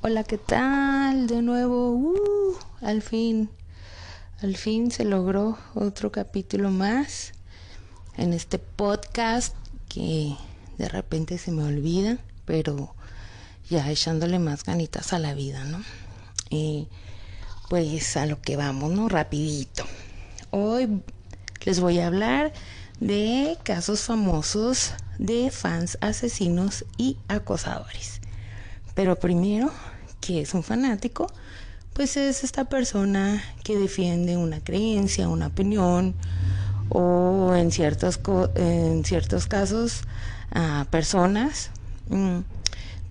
Hola, ¿qué tal? De nuevo, uh, al fin, al fin se logró otro capítulo más en este podcast que de repente se me olvida, pero ya echándole más ganitas a la vida, ¿no? Y pues a lo que vamos, ¿no? Rapidito. Hoy les voy a hablar de casos famosos de fans asesinos y acosadores. Pero primero, ¿qué es un fanático? Pues es esta persona que defiende una creencia, una opinión o en ciertos, en ciertos casos a personas mm,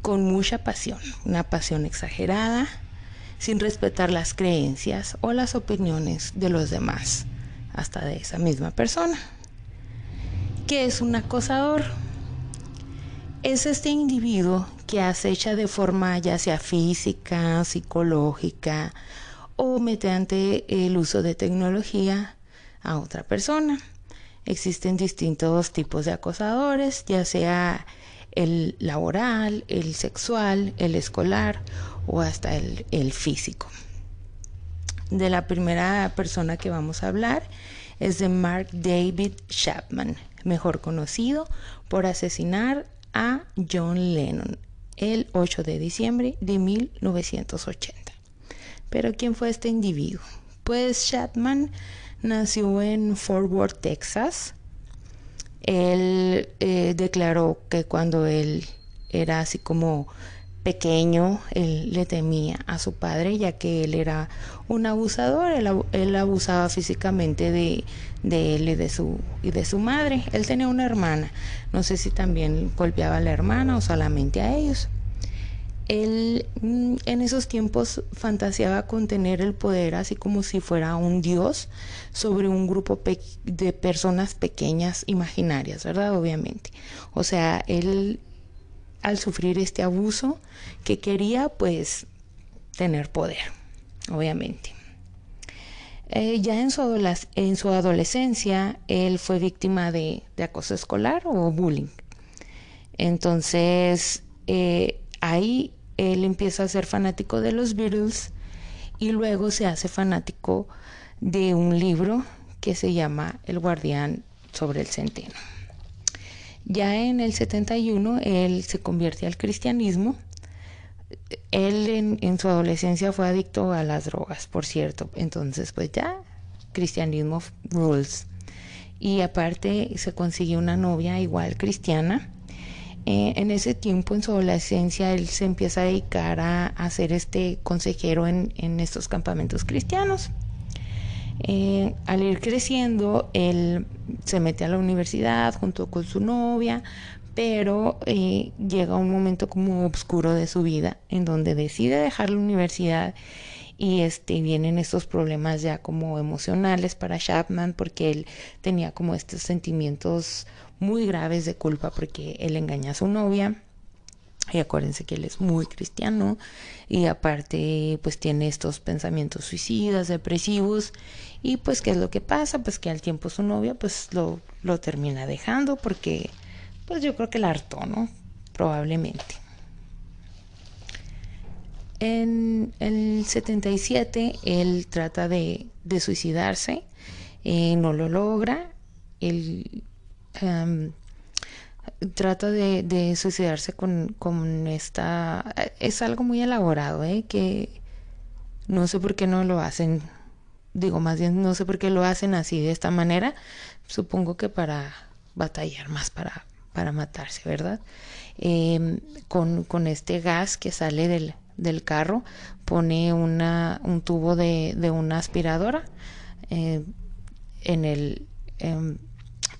con mucha pasión, una pasión exagerada, sin respetar las creencias o las opiniones de los demás, hasta de esa misma persona. ¿Qué es un acosador? Es este individuo que acecha de forma ya sea física, psicológica o mediante el uso de tecnología a otra persona. Existen distintos tipos de acosadores, ya sea el laboral, el sexual, el escolar o hasta el, físico. De la primera persona que vamos a hablar es de Mark David Chapman, mejor conocido por asesinar a John Lennon el 8 de diciembre de 1980. Pero ¿quién fue este individuo? Pues Chapman nació en Fort Worth, Texas. Él eh, declaró que cuando él era así como pequeño, él le temía a su padre, ya que él era un abusador, él, abusaba físicamente de, él y de, su, y de su madre. Él tenía una hermana, no sé si también golpeaba a la hermana o solamente a ellos. Él mm, en esos tiempos fantaseaba con tener el poder así como si fuera un dios sobre un grupo de personas pequeñas imaginarias, ¿verdad? Obviamente. O sea, él al sufrir este abuso que quería pues tener poder, obviamente. Eh, ya en su, en su, adolescencia él fue víctima de, acoso escolar o bullying. Entonces eh, ahí él empieza a ser fanático de los Beatles y luego se hace fanático de un libro que se llama El guardián sobre el centeno. Ya en el 71 él se convierte al cristianismo. Él en, su adolescencia fue adicto a las drogas, por cierto. Entonces, pues ya, cristianismo rules. Y aparte se consiguió una novia igual cristiana. Eh, en ese tiempo, en su adolescencia, él se empieza a dedicar a, ser este consejero en estos campamentos cristianos. Eh, al ir creciendo, él se mete a la universidad junto con su novia, pero eh, llega un momento como oscuro de su vida en donde decide dejar la universidad y este vienen estos problemas ya como emocionales para Chapman porque él tenía como estos sentimientos muy graves de culpa porque él engaña a su novia. Y acuérdense que él es muy cristiano y aparte pues tiene estos pensamientos suicidas, depresivos y pues qué es lo que pasa, pues que al tiempo su novia pues lo, lo termina dejando porque pues yo creo que la hartó, ¿no? Probablemente. En el 77 él trata de, de suicidarse, eh, no lo logra, él trata de, suicidarse con, con, esta... Es algo muy elaborado, ¿eh? Que no sé por qué no lo hacen, digo más bien no sé por qué lo hacen así de esta manera, supongo que para batallar más, para, para matarse, ¿verdad? Em, con, con, este gas que sale del, del carro, pone una, un tubo de, de una aspiradora eh, en el... Em,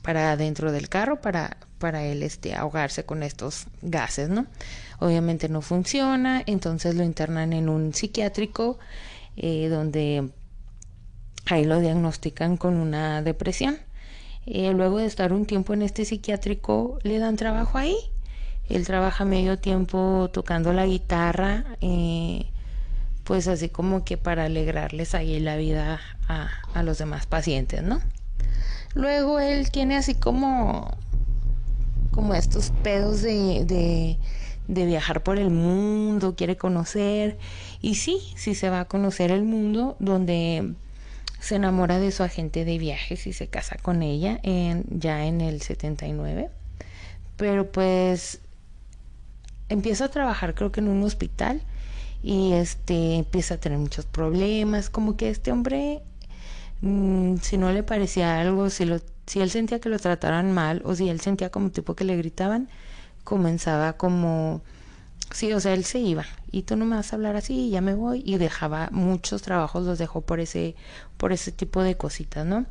para dentro del carro para, para él este, ahogarse con estos gases, ¿no? Obviamente no funciona, entonces lo internan en un psiquiátrico eh, donde ahí lo diagnostican con una depresión. Eh, luego de estar un tiempo en este psiquiátrico, le dan trabajo ahí. Él trabaja medio tiempo tocando la guitarra, eh, pues así como que para alegrarles ahí la vida a, a los demás pacientes, ¿no? Luego él tiene así como, como estos pedos de, de viajar por el mundo, quiere conocer. Y sí, sí se va a conocer el mundo donde se enamora de su agente de viajes y se casa con ella en, ya en el 79. Pero pues empieza a trabajar creo que en un hospital y este empieza a tener muchos problemas, como que este hombre mm, si no le parecía algo, si lo si él sentía que lo trataran mal o si él sentía como tipo que le gritaban, comenzaba como sí, o sea, él se iba. Y tú no me vas a hablar así, ya me voy. Y dejaba muchos trabajos los dejó por ese por ese tipo de cositas, ¿no?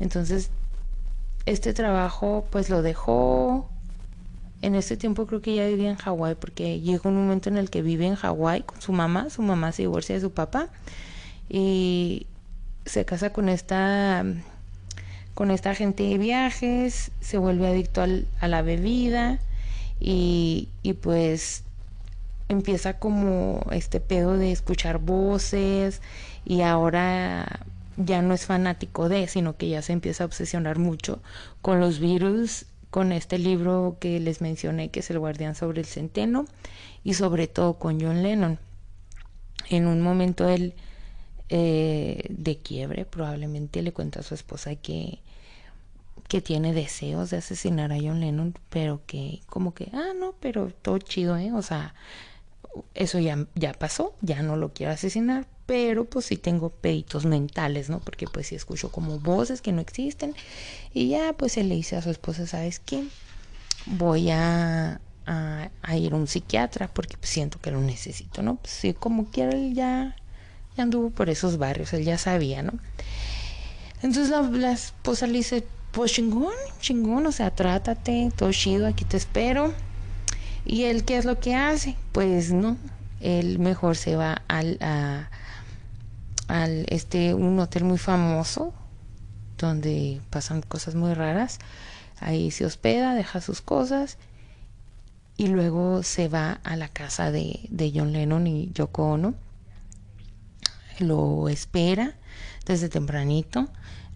Entonces este trabajo pues lo dejó. En este tiempo creo que ya vivía en Hawái porque llegó un momento en el que vive en Hawái con su mamá, su mamá se divorcia de su papá. Y se casa con esta con esta gente de viajes, se vuelve adicto a la bebida. Y, y pues empieza como este pedo de escuchar voces y ahora ya no es fanático de, sino que ya se empieza a obsesionar mucho con los virus, con este libro que les mencioné, que es El Guardián sobre el Centeno, y sobre todo con John Lennon. En un momento él eh, de quiebre probablemente le cuenta a su esposa que que tiene deseos de asesinar a John Lennon, pero que como que, ah, no, pero todo chido, ¿eh? O sea, eso ya, ya pasó, ya no lo quiero asesinar, pero pues sí tengo peditos mentales, ¿no? Porque pues sí escucho como voces que no existen y ya pues se le dice a su esposa, ¿sabes qué? Voy a, a, ir a un psiquiatra porque pues, siento que lo necesito, ¿no? Pues sí, como quiera, él ya, ya anduvo por esos barrios, él ya sabía, ¿no? Entonces la, la esposa le dice, pues chingón, chingón, o sea, trátate, todo chido, aquí te espero. ¿Y él qué es lo que hace? Pues no, él mejor se va al, al este, un hotel muy famoso, donde pasan cosas muy raras. Ahí se hospeda, deja sus cosas y luego se va a la casa de, de John Lennon y Yoko Ono. Lo espera desde tempranito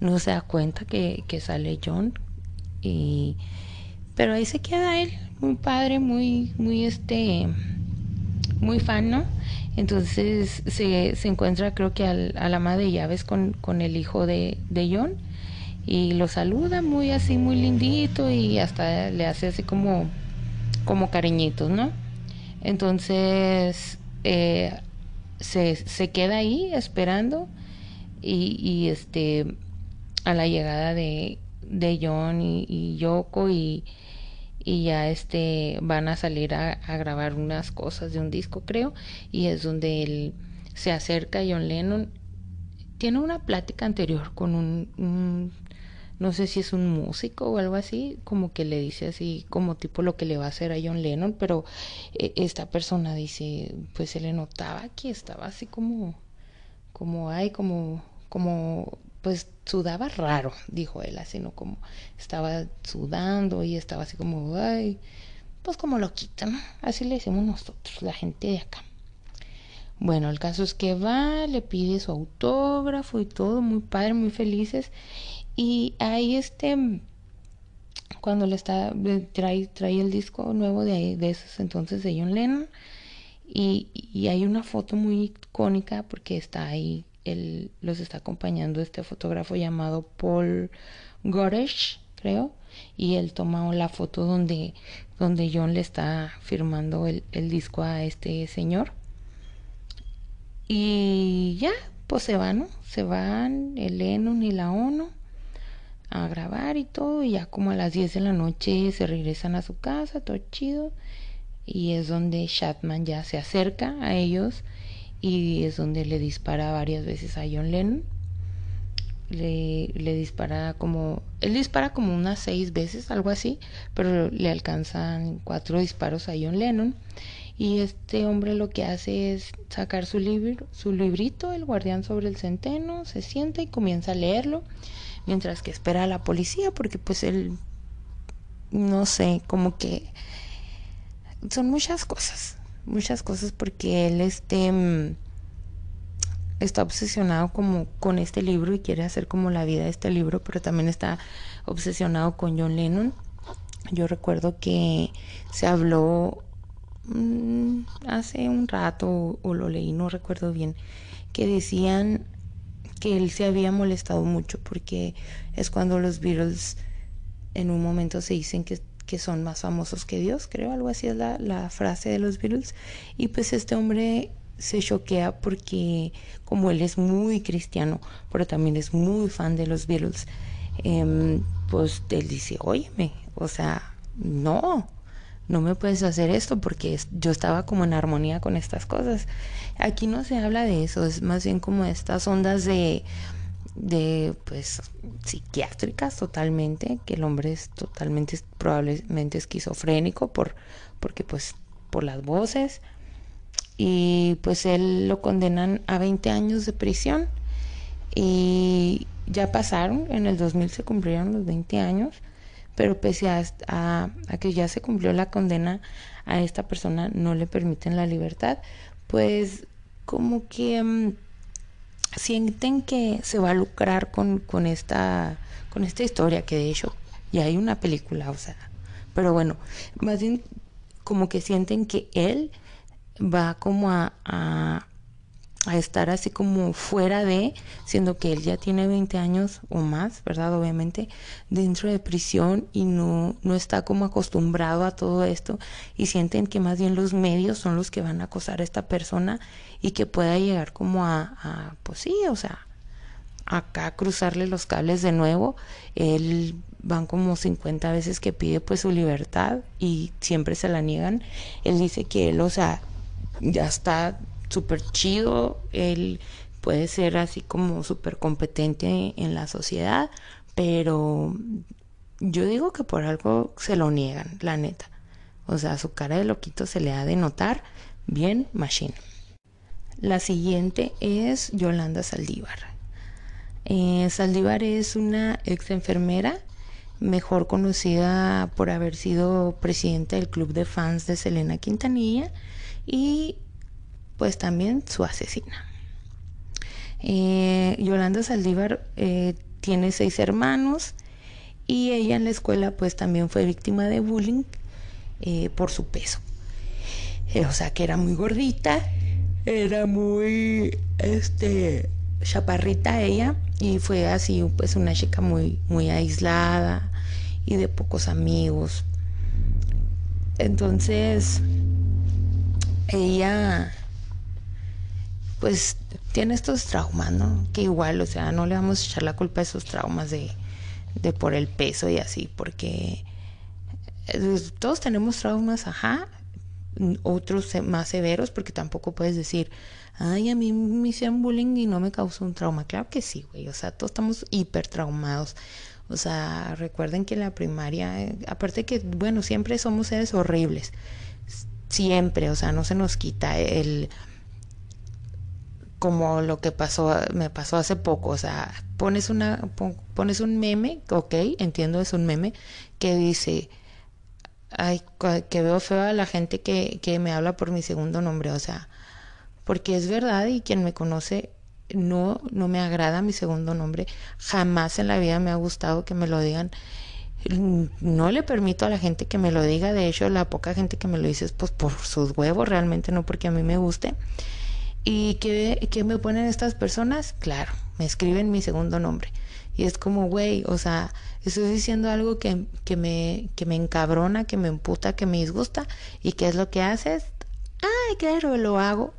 no se da cuenta que, sale John y pero ahí se queda él muy padre muy muy este muy fan no entonces se, se encuentra creo que al, a la madre de llaves con, con el hijo de, de John y lo saluda muy así muy lindito y hasta le hace así como como cariñitos no entonces eh, se, se queda ahí esperando y, y este a la llegada de, de John y, Yoko y, y, ya este van a salir a, grabar unas cosas de un disco creo y es donde él se acerca a John Lennon. Tiene una plática anterior con un, no sé si es un músico o algo así, como que le dice así, como tipo lo que le va a hacer a John Lennon, pero eh, esta persona dice, pues se le notaba que estaba así como, como, ay, como, como pues sudaba raro, dijo él, así, ¿no? Como estaba sudando y estaba así como, ay, pues como lo quitan, Así le decimos nosotros, la gente de acá. Bueno, el caso es que va, le pide su autógrafo y todo, muy padre, muy felices. Y ahí este, cuando le está, trae, trae el disco nuevo de, de esos entonces de John Lennon. Y, y hay una foto muy icónica porque está ahí él los está acompañando este fotógrafo llamado Paul Goresh, creo, y él toma la foto donde, donde John le está firmando el, el disco a este señor. Y ya, pues se van, ¿no? Se van el Lennon y la ONU a grabar y todo, y ya como a las 10 de la noche se regresan a su casa, todo chido, y es donde Shatman ya se acerca a ellos y es donde le dispara varias veces a John Lennon. Le, le dispara como, él dispara como unas seis veces, algo así, pero le alcanzan cuatro disparos a John Lennon. Y este hombre lo que hace es sacar su libro, su librito, El guardián sobre el centeno, se sienta y comienza a leerlo, mientras que espera a la policía, porque pues él, no sé, como que son muchas cosas muchas cosas porque él este mm, está obsesionado como con este libro y quiere hacer como la vida de este libro, pero también está obsesionado con John Lennon. Yo recuerdo que se habló mm, hace un rato o lo leí, no recuerdo bien, que decían que él se había molestado mucho porque es cuando los Beatles en un momento se dicen que, que son más famosos que Dios, creo, algo así es la, la frase de los Beatles. Y pues este hombre se choquea porque como él es muy cristiano, pero también es muy fan de los Beatles, em, pues él dice, óyeme, o sea, no, no me puedes hacer esto porque yo estaba como en armonía con estas cosas. Aquí no se habla de eso, es más bien como estas ondas de de pues psiquiátricas totalmente, que el hombre es totalmente probablemente esquizofrénico por porque pues por las voces. Y pues él lo condenan a 20 años de prisión. Y ya pasaron, en el 2000 se cumplieron los 20 años, pero pese a, que ya se cumplió la condena a esta persona no le permiten la libertad, pues como que um, sienten que se va a lucrar con, con, esta, con esta historia, que de hecho ya hay una película, o sea, pero bueno, más bien como que sienten que él va como a, a, estar así como fuera de, siendo que él ya tiene 20 años o más, ¿verdad? Obviamente, dentro de prisión y no, no está como acostumbrado a todo esto y sienten que más bien los medios son los que van a acosar a esta persona y que pueda llegar como a, a pues sí, o sea, acá cruzarle los cables de nuevo. Él van como 50 veces que pide pues su libertad y siempre se la niegan. Él dice que él, o sea, ya está súper chido, él puede ser así como súper competente en la sociedad, pero yo digo que por algo se lo niegan, la neta. O sea, su cara de loquito se le ha de notar bien machine. La siguiente es Yolanda Saldívar. Eh, Saldívar es una ex enfermera, mejor conocida por haber sido presidenta del club de fans de Selena Quintanilla y pues también su asesina. Eh, Yolanda Saldívar eh, tiene seis hermanos y ella en la escuela pues también fue víctima de bullying eh, por su peso. o sea que era muy gordita, era muy este chaparrita ella y fue así pues una chica muy muy aislada y de pocos amigos. Entonces, ella pues tiene estos traumas, ¿no? Que igual, o sea, no le vamos a echar la culpa a esos traumas de, de por el peso y así, porque eh, todos tenemos traumas, ajá, otros más severos, porque tampoco puedes decir, ay, a mí me hicieron bullying y no me causó un trauma. Claro que sí, güey, o sea, todos estamos hiper traumados. O sea, recuerden que la primaria, eh, aparte que, bueno, siempre somos seres horribles siempre, o sea, no se nos quita el como lo que pasó me pasó hace poco, o sea, pones una pones un meme, ok, entiendo es un meme que dice ay, que veo feo a la gente que, que me habla por mi segundo nombre, o sea, porque es verdad y quien me conoce no no me agrada mi segundo nombre, jamás en la vida me ha gustado que me lo digan no le permito a la gente que me lo diga, de hecho la poca gente que me lo dice es pues por sus huevos, realmente no porque a mí me guste. ¿Y qué, qué me ponen estas personas? Claro, me escriben mi segundo nombre. Y es como, güey, o sea, estoy diciendo algo que, que, me, que me encabrona, que me emputa, que me disgusta. ¿Y qué es lo que haces? Ay, claro, lo hago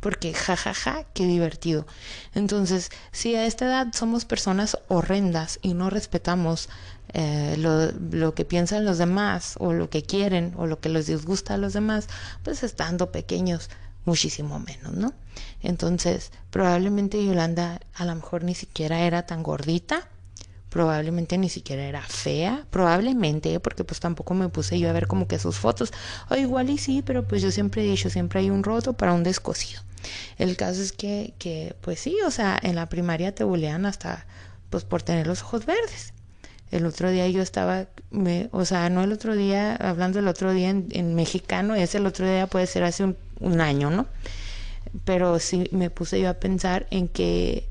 porque jajaja, ja, ja, qué divertido. Entonces, si a esta edad somos personas horrendas y no respetamos eh, lo, lo, que piensan los demás o lo que quieren o lo que les disgusta a los demás, pues estando pequeños muchísimo menos, ¿no? Entonces, probablemente Yolanda a lo mejor ni siquiera era tan gordita, probablemente ni siquiera era fea, probablemente, porque pues tampoco me puse yo a ver como que sus fotos, o igual y sí, pero pues yo siempre he dicho, siempre hay un roto para un descosido. El caso es que, que pues sí, o sea, en la primaria te bulean hasta pues por tener los ojos verdes. El otro día yo estaba, me, o sea, no el otro día, hablando el otro día en, mexicano, es el otro día puede ser hace un, año, ¿no? Pero sí me puse yo a pensar en que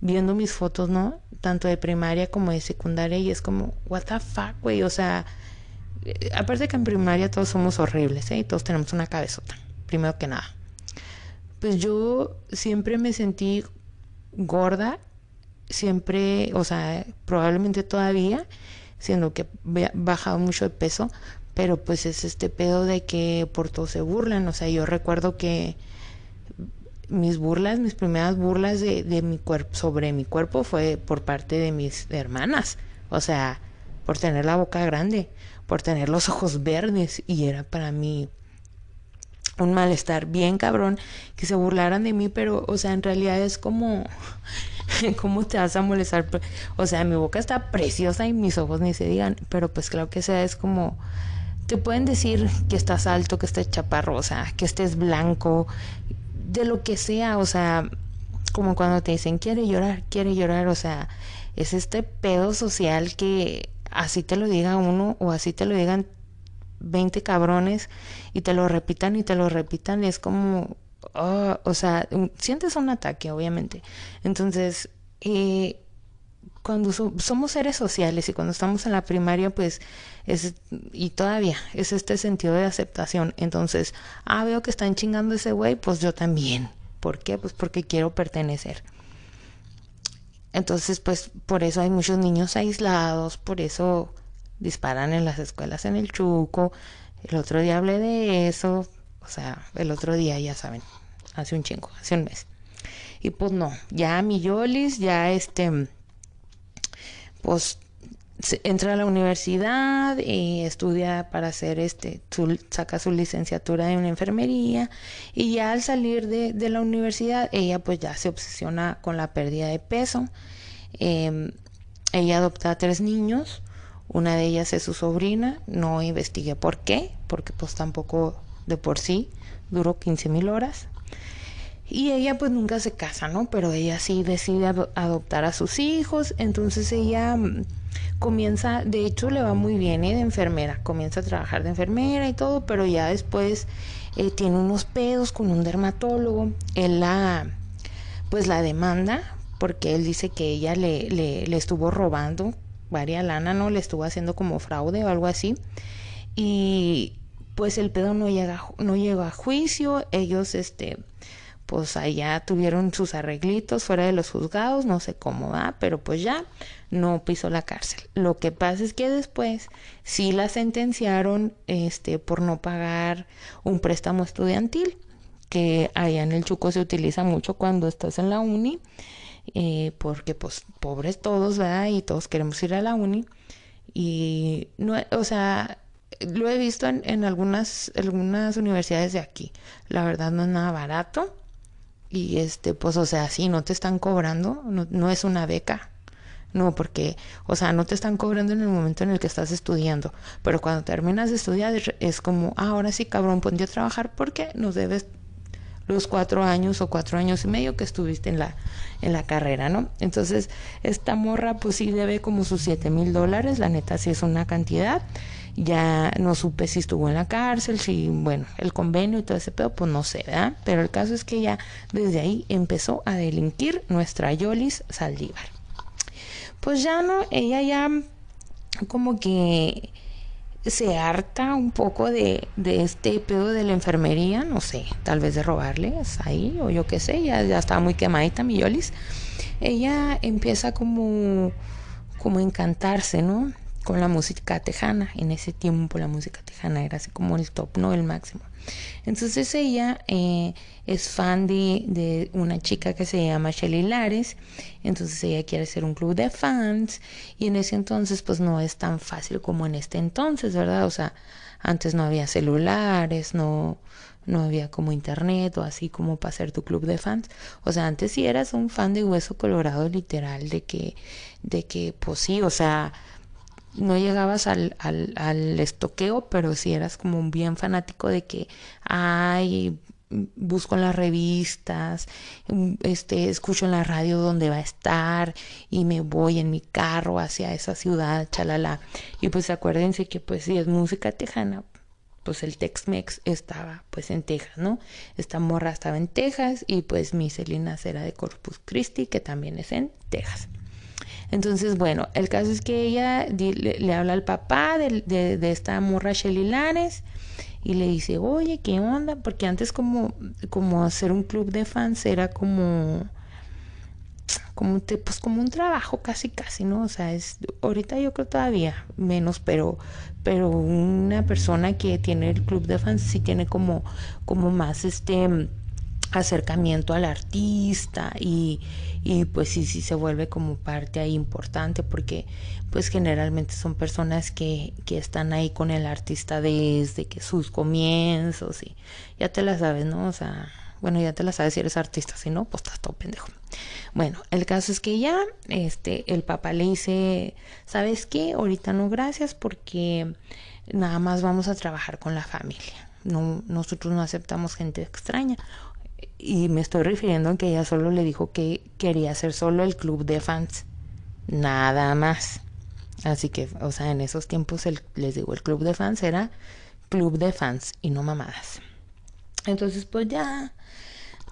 viendo mis fotos, ¿no? Tanto de primaria como de secundaria y es como, what the fuck, güey, o sea, eh, aparte que en primaria todos somos horribles, ¿eh? Y todos tenemos una cabezota, primero que nada. Pues yo siempre me sentí gorda, siempre, o sea, probablemente todavía, siendo que he bajado mucho de peso, pero pues es este pedo de que por todo se burlan, o sea, yo recuerdo que mis burlas, mis primeras burlas de, de mi cuerpo sobre mi cuerpo fue por parte de mis hermanas, o sea, por tener la boca grande, por tener los ojos verdes y era para mí un malestar bien cabrón que se burlaran de mí, pero o sea, en realidad es como ¿cómo te vas a molestar? O sea, mi boca está preciosa y mis ojos ni se digan, pero pues claro que sea es como te pueden decir que estás alto, que estés chaparro, o sea, que estés blanco, de lo que sea, o sea, como cuando te dicen quiere llorar, quiere llorar, o sea, es este pedo social que así te lo diga uno o así te lo digan 20 cabrones y te lo repitan y te lo repitan, es como, oh, o sea, sientes un ataque, obviamente. Entonces, eh, cuando somos seres sociales y cuando estamos en la primaria, pues es, y todavía es este sentido de aceptación. Entonces, ah, veo que están chingando ese güey, pues yo también. ¿Por qué? Pues porque quiero pertenecer. Entonces, pues por eso hay muchos niños aislados, por eso disparan en las escuelas en el Chuco. El otro día hablé de eso, o sea, el otro día, ya saben, hace un chingo, hace un mes. Y pues no, ya mi Yolis, ya este, pues entra a la universidad y estudia para hacer este, saca su licenciatura en enfermería y ya al salir de, la universidad ella pues ya se obsesiona con la pérdida de peso. Em, ella adopta a tres niños, una de ellas es su sobrina, no investigué por qué, porque pues tampoco de por sí duró 15 mil horas. Y ella pues nunca se casa, ¿no? Pero ella sí decide adoptar a sus hijos, entonces ella mm, comienza, de hecho le va muy bien ¿eh? de enfermera, comienza a trabajar de enfermera y todo, pero ya después eh, tiene unos pedos con un dermatólogo, él la, pues la demanda, porque él dice que ella le, le, le estuvo robando varias lana, ¿no? Le estuvo haciendo como fraude o algo así. Y pues el pedo no llega, no llega a juicio, ellos este pues allá tuvieron sus arreglitos fuera de los juzgados, no sé cómo va, pero pues ya no pisó la cárcel. Lo que pasa es que después sí la sentenciaron este por no pagar un préstamo estudiantil, que allá en el Chuco se utiliza mucho cuando estás en la uni, eh, porque pues pobres todos, ¿verdad? Y todos queremos ir a la uni. Y no, o sea, lo he visto en, en algunas, algunas universidades de aquí. La verdad no es nada barato y este, pues, o sea, si no te están cobrando, no, es una beca. No, porque, o sea, no te están cobrando en el momento en el que estás estudiando. Pero cuando terminas de estudiar es como, ah, ahora sí, cabrón, ponte a trabajar porque nos debes los cuatro años o cuatro años y medio que estuviste en la, en la carrera, ¿no? Entonces, esta morra, pues sí debe como sus siete mil dólares, la neta sí es una cantidad ya no supe si estuvo en la cárcel, si, bueno, el convenio y todo ese pedo, pues no sé, ¿verdad? Pero el caso es que ya desde ahí empezó a delinquir nuestra Yolis Saldívar. Pues ya no, ella ya como que se harta un poco de, de este pedo de la enfermería, no sé, tal vez de robarles ahí, o yo qué sé, ya, ya estaba muy quemadita mi Yolis. Ella empieza como, como a encantarse, ¿no? Con la música tejana. En ese tiempo la música tejana era así como el top, no el máximo. Entonces ella eh, es fan de, de, una chica que se llama Shelly Lares, entonces ella quiere hacer un club de fans y en ese entonces pues no es tan fácil como en este entonces, ¿verdad? O sea, antes no había celulares, no, no había como internet o así como para hacer tu club de fans. O sea, antes sí eras un fan de Hueso Colorado literal, de que, de que pues sí, o sea, no llegabas al, al, al estoqueo, pero sí eras como un bien fanático de que, ay, busco en las revistas, este, escucho en la radio dónde va a estar y me voy en mi carro hacia esa ciudad, chalala. Y pues acuérdense que pues si es música tejana, pues el Tex-Mex estaba pues en Texas, ¿no? Esta morra estaba en Texas y pues mi Selena era de Corpus Christi, que también es en Texas. Entonces, bueno, el caso es que ella le, habla al papá de, de, esta morra Shelly Lanes y le dice, oye, ¿qué onda? Porque antes como, como hacer un club de fans era como como pues como un trabajo casi casi no o sea es ahorita yo creo todavía menos pero pero una persona que tiene el club de fans sí tiene como como más este acercamiento al artista y, y pues sí, sí se vuelve como parte ahí importante porque pues generalmente son personas que, que están ahí con el artista desde que sus comienzos y ya te la sabes, ¿no? O sea, bueno, ya te la sabes si eres artista, si no, pues estás todo pendejo. Bueno, el caso es que ya, este, el papá le dice, ¿sabes qué? Ahorita no, gracias, porque nada más vamos a trabajar con la familia. No, nosotros no aceptamos gente extraña y me estoy refiriendo a que ella solo le dijo que quería hacer solo el club de fans, nada más. Así que, o sea, en esos tiempos el, les digo, el club de fans era club de fans y no mamadas. Entonces, pues ya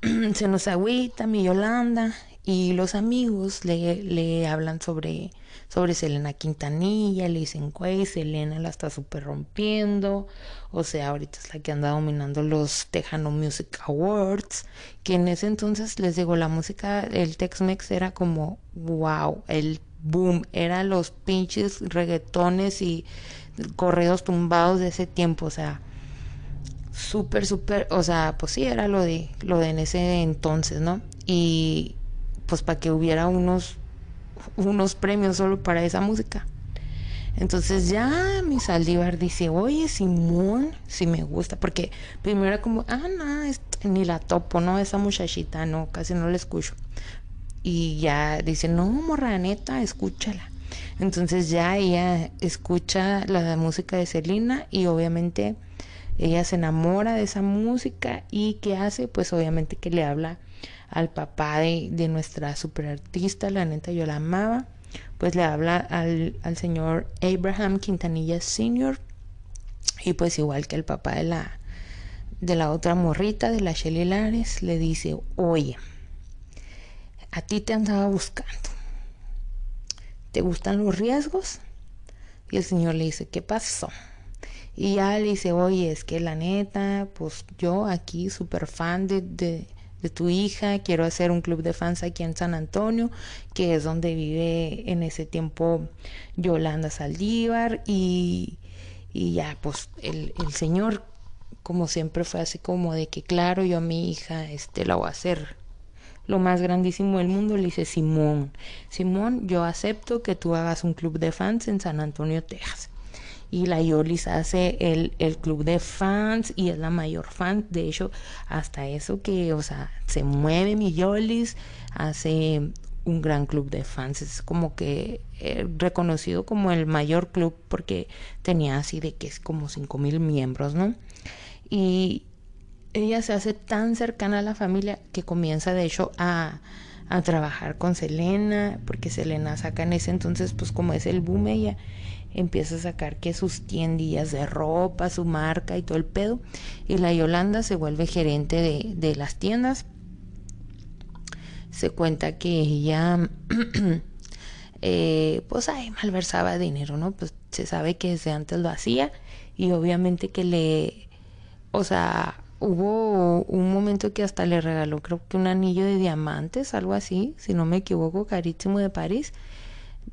se nos agüita mi Yolanda y los amigos le, le hablan sobre sobre Selena Quintanilla, le dicen, güey, Selena la está súper rompiendo, o sea, ahorita es la que anda dominando los Tejano Music Awards, que en ese entonces, les digo, la música, el Tex-Mex era como, wow, el boom, eran los pinches reggaetones y correos tumbados de ese tiempo, o sea, súper, súper, o sea, pues sí, era lo de, lo de en ese entonces, ¿no? Y pues para que hubiera unos unos premios solo para esa música. Entonces ya mi Saldívar dice, oye Simón, si me gusta, porque primero era como, ah, no, ni la topo, ¿no? Esa muchachita, no, casi no la escucho. Y ya dice, no, morra, neta, escúchala. Entonces ya ella escucha la música de Selena y obviamente ella se enamora de esa música y ¿qué hace? Pues obviamente que le habla al papá de, de nuestra superartista, la neta yo la amaba, pues le habla al, al señor Abraham Quintanilla Sr. y pues igual que el papá de la, de la otra morrita, de la Shelly Lares, le dice, oye, a ti te andaba buscando. ¿Te gustan los riesgos? Y el señor le dice, ¿qué pasó? Y ya le dice, oye, es que la neta, pues yo aquí súper fan de, de, de tu hija, quiero hacer un club de fans aquí en San Antonio, que es donde vive en ese tiempo Yolanda Saldívar y, y ya pues el, el señor como siempre fue así como de que claro yo a mi hija este la voy a hacer lo más grandísimo del mundo le dice Simón Simón yo acepto que tú hagas un club de fans en San Antonio Texas y la Yolis hace el, el club de fans y es la mayor fan. De hecho, hasta eso que, o sea, se mueve mi Yolis, hace un gran club de fans. Es como que eh, reconocido como el mayor club porque tenía así de que es como cinco mil miembros, ¿no? Y ella se hace tan cercana a la familia que comienza de hecho a, a trabajar con Selena, porque Selena saca en ese entonces, pues como es el boom ella, empieza a sacar que sus tiendillas de ropa, su marca y todo el pedo. Y la Yolanda se vuelve gerente de, de las tiendas. Se cuenta que ella, eh, pues ahí malversaba dinero, ¿no? Pues se sabe que desde antes lo hacía y obviamente que le, o sea, hubo un momento que hasta le regaló creo que un anillo de diamantes, algo así, si no me equivoco, carísimo de París,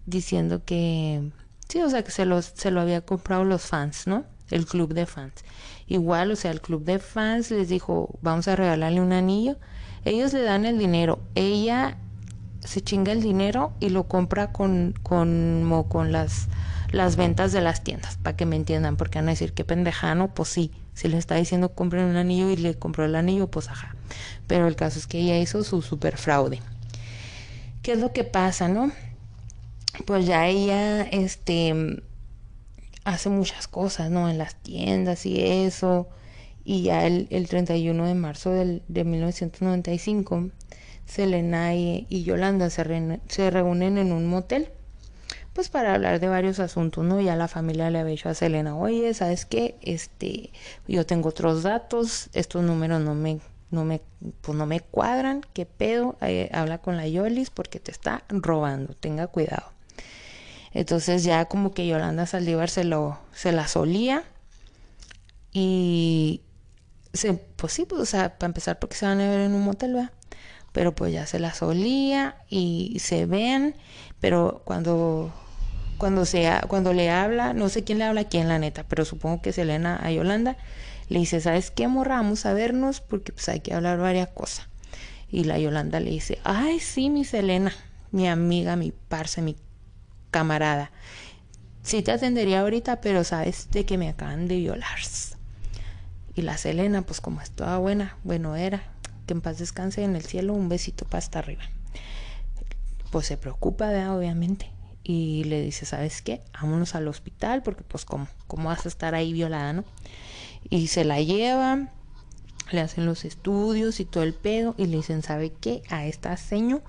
diciendo que Sí, o sea que se, los, se lo había comprado los fans, ¿no? El club de fans. Igual, o sea, el club de fans les dijo, vamos a regalarle un anillo. Ellos le dan el dinero. Ella se chinga el dinero y lo compra con, con, con las, las ventas de las tiendas, para que me entiendan, porque van a decir, qué pendejano, pues sí, si le está diciendo compren un anillo y le compró el anillo, pues ajá. Pero el caso es que ella hizo su super fraude. ¿Qué es lo que pasa, no? Pues ya ella este hace muchas cosas, ¿no? En las tiendas y eso. Y ya el, el 31 de marzo del, de 1995, Selena y, Yolanda se, reúnen en un motel, pues para hablar de varios asuntos, ¿no? Ya la familia le había dicho a Selena, oye, ¿sabes qué? Este, yo tengo otros datos, estos números no me, no me, pues no me cuadran, ¿qué pedo? habla con la Yolis porque te está robando, tenga cuidado. Entonces ya como que Yolanda Saldívar se lo, se la solía y se, pues sí, pues, o sea, para empezar porque se van a ver en un motel, ¿verdad? Pero pues ya se la solía y se ven, pero cuando cuando sea cuando le habla, no sé quién le habla a quién la neta, pero supongo que es Elena a Yolanda, le dice, ¿sabes qué, morra? Vamos a vernos porque pues hay que hablar varias cosas. Y la Yolanda le dice, ay, sí, mi Selena, mi amiga, mi parce, mi camarada. Sí te atendería ahorita, pero sabes de que me acaban de violar. Y la Selena, pues como es toda buena, bueno era, que en paz descanse en el cielo, un besito para hasta arriba. Pues se preocupa, obviamente. Y le dice, ¿sabes qué? Vámonos al hospital, porque pues como, ¿cómo vas a estar ahí violada, no? Y se la llevan, le hacen los estudios y todo el pedo, y le dicen, ¿sabe qué? A esta seño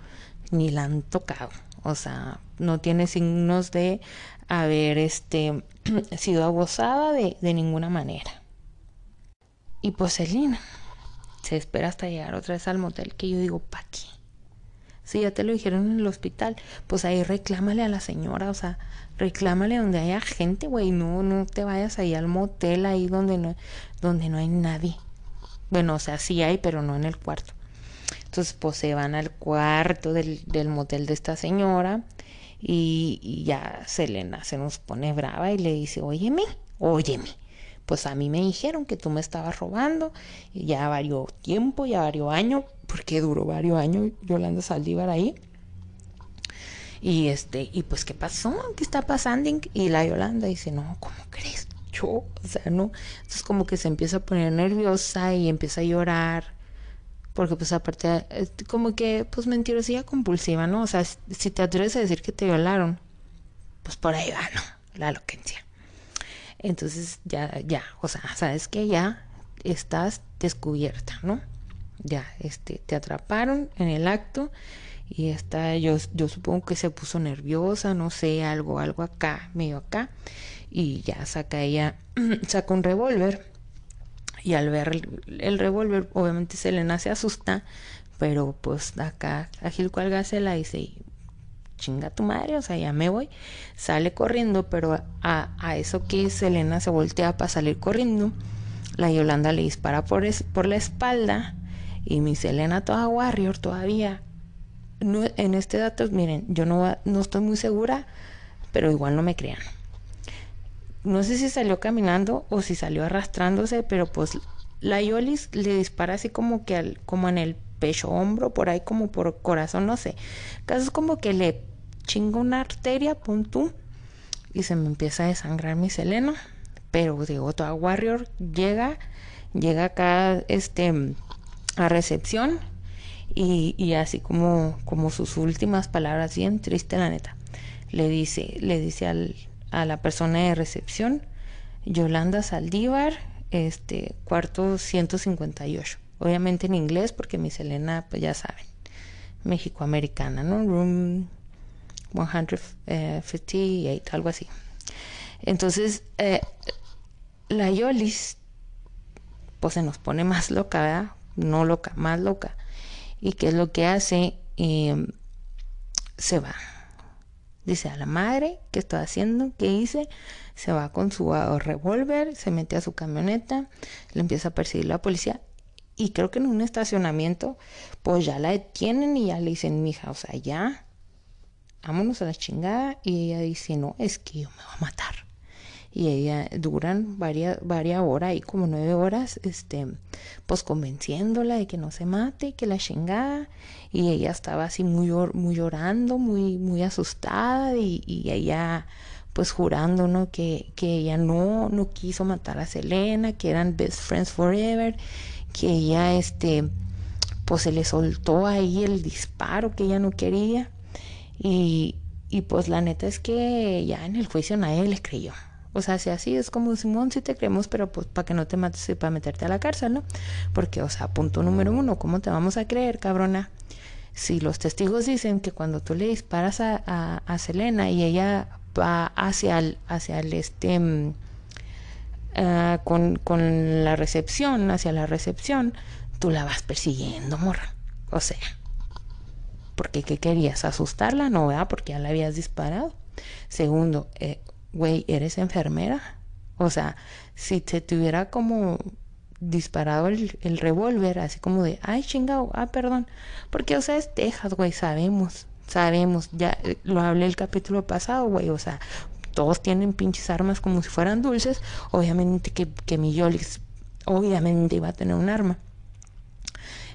ni la han tocado. O sea, no tiene signos de haber este, sido abusada de, de ninguna manera. Y pues Selina se espera hasta llegar otra vez al motel que yo digo, ¿pa' qué? Si ya te lo dijeron en el hospital, pues ahí reclámale a la señora, o sea, reclámale donde haya gente, güey, no, no te vayas ahí al motel, ahí donde no, donde no hay nadie. Bueno, o sea, sí hay, pero no en el cuarto. Entonces, pues se van al cuarto del, del motel de esta señora y, ya Selena se nos pone brava y le dice, óyeme, óyeme, pues a mí me dijeron que tú me estabas robando y ya varios tiempo, ya varios años, porque duró varios años Yolanda Saldívar ahí. Y este, y pues, ¿qué pasó? ¿Qué está pasando? Y la Yolanda dice, no, ¿cómo crees? Yo, o sea, no. Entonces como que se empieza a poner nerviosa y empieza a llorar porque pues aparte, como que pues mentirosilla compulsiva, ¿no? O sea, si te atreves a decir que te violaron, pues por ahí va, ¿no? La elocuencia. Entonces ya, ya, o sea, sabes que ya estás descubierta, ¿no? Ya, este, te atraparon en el acto y está, yo, yo supongo que se puso nerviosa, no sé, algo, algo acá, medio acá, y ya saca ella, saca un revólver y al ver el, revólver, obviamente Selena se asusta, pero pues acá Agil cuelga se la dice, chinga tu madre, o sea, ya me voy. Sale corriendo, pero a, a eso que Selena se voltea para salir corriendo, la Yolanda le dispara por, es, por la espalda y mi Selena toda warrior todavía. No, en este dato, miren, yo no, no estoy muy segura, pero igual no me crean no sé si salió caminando o si salió arrastrándose, pero pues la Yolis le dispara así como que al, como en el pecho, hombro, por ahí como por corazón, no sé. Caso es como que le chinga una arteria, pum y se me empieza a desangrar mi seleno. Pero digo, toda Warrior llega, llega acá este a recepción y, y así como, como sus últimas palabras, bien triste la neta. Le dice, le dice al, a la persona de recepción, Yolanda Saldívar, este, cuarto 158. Obviamente en inglés, porque mi Selena, pues ya saben, México-americana, ¿no? Room 158, algo así. Entonces, eh, la Yolis, pues se nos pone más loca, ¿verdad? No loca, más loca. ¿Y qué es lo que hace? Eh, se va Dice a la madre, ¿qué estoy haciendo? ¿Qué hice? Se va con su revólver, se mete a su camioneta, le empieza a perseguir la policía. Y creo que en un estacionamiento, pues ya la detienen y ya le dicen, mija, o sea, ya, vámonos a la chingada. Y ella dice, no, es que yo me voy a matar y ella duran varias, varias horas, y como nueve horas, este, pues convenciéndola de que no se mate, que la chingada, y ella estaba así muy, muy llorando, muy, muy asustada, y, y ella pues jurando, ¿no? Que, que ella no, no quiso matar a Selena, que eran best friends forever, que ella, este, pues se le soltó ahí el disparo que ella no quería, y, y pues la neta es que ya en el juicio nadie le creyó. O sea, si así es como Simón, si te creemos, pero pues para que no te mates y para meterte a la cárcel, ¿no? Porque, o sea, punto número uno, ¿cómo te vamos a creer, cabrona? Si los testigos dicen que cuando tú le disparas a, a, Selena y ella va hacia el, hacia el este mm, ah, con, con la recepción, hacia la recepción, tú la vas persiguiendo, morra. O sea, porque qué querías? ¿Asustarla? No, ¿verdad? Porque ya la habías disparado. Segundo, eh, güey, ¿eres enfermera? O sea, si te tuviera como disparado el, el revólver, así como de, ay, chingado, ah, perdón. Porque, o sea, es Texas, güey, sabemos, sabemos, ya eh, lo hablé el capítulo pasado, güey, o sea, todos tienen pinches armas como si fueran dulces, obviamente que, que mi Yolix, obviamente iba a tener un arma.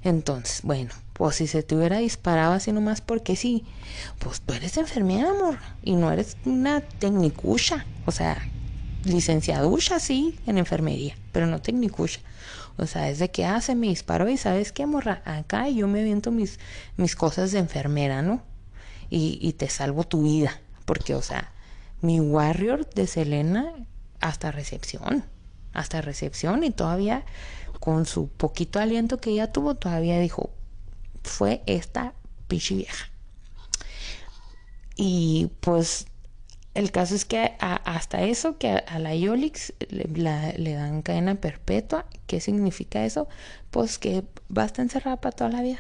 Entonces, bueno, pues si se te hubiera disparado así nomás porque sí, pues tú eres enfermera, amor, y no eres una tecnicucha, o sea, licenciaducha, sí, en enfermería, pero no tecnicucha. O sea, es de que, ah, se me disparó y sabes qué, morra, acá yo me viento mis, mis cosas de enfermera, ¿no? Y, y te salvo tu vida, porque, o sea, mi warrior de Selena hasta recepción, hasta recepción y todavía con su poquito aliento que ella tuvo, todavía dijo, fue esta pichi vieja. Y pues el caso es que hasta eso, que a, la Yolix le, le, dan cadena perpetua. ¿Qué significa eso? Pues que va a estar encerrada para toda la vida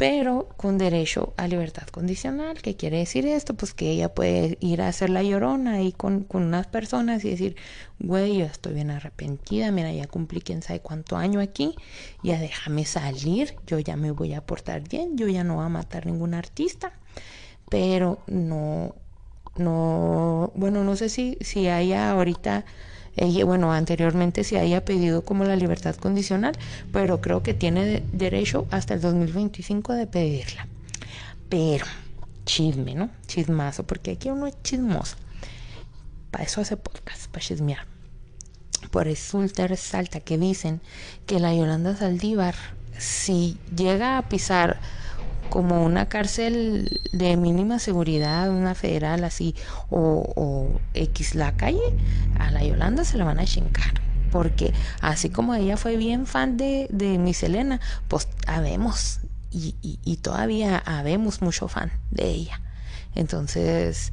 pero con derecho a libertad condicional. ¿Qué quiere decir esto? Pues que ella puede ir a hacer la llorona ahí con, con unas personas y decir, güey, yo estoy bien arrepentida, mira, ya cumplí quién sabe cuánto año aquí, ya déjame salir, yo ya me voy a portar bien, yo ya no voy a matar ningún artista, pero no, no, bueno, no sé si, si haya ahorita bueno, anteriormente se haya pedido como la libertad condicional, pero creo que tiene derecho hasta el 2025 de pedirla. Pero, chisme, ¿no? Chismazo, porque aquí uno es chismoso. Para eso hace podcast, para chismear. Por eso resalta que dicen que la Yolanda Saldívar, si llega a pisar como una cárcel de mínima seguridad, una federal así, o, X la calle, a la Yolanda se la van a chingar. Porque así como ella fue bien fan de, de Miss Elena, pues habemos, y, y, todavía habemos mucho fan de ella. Entonces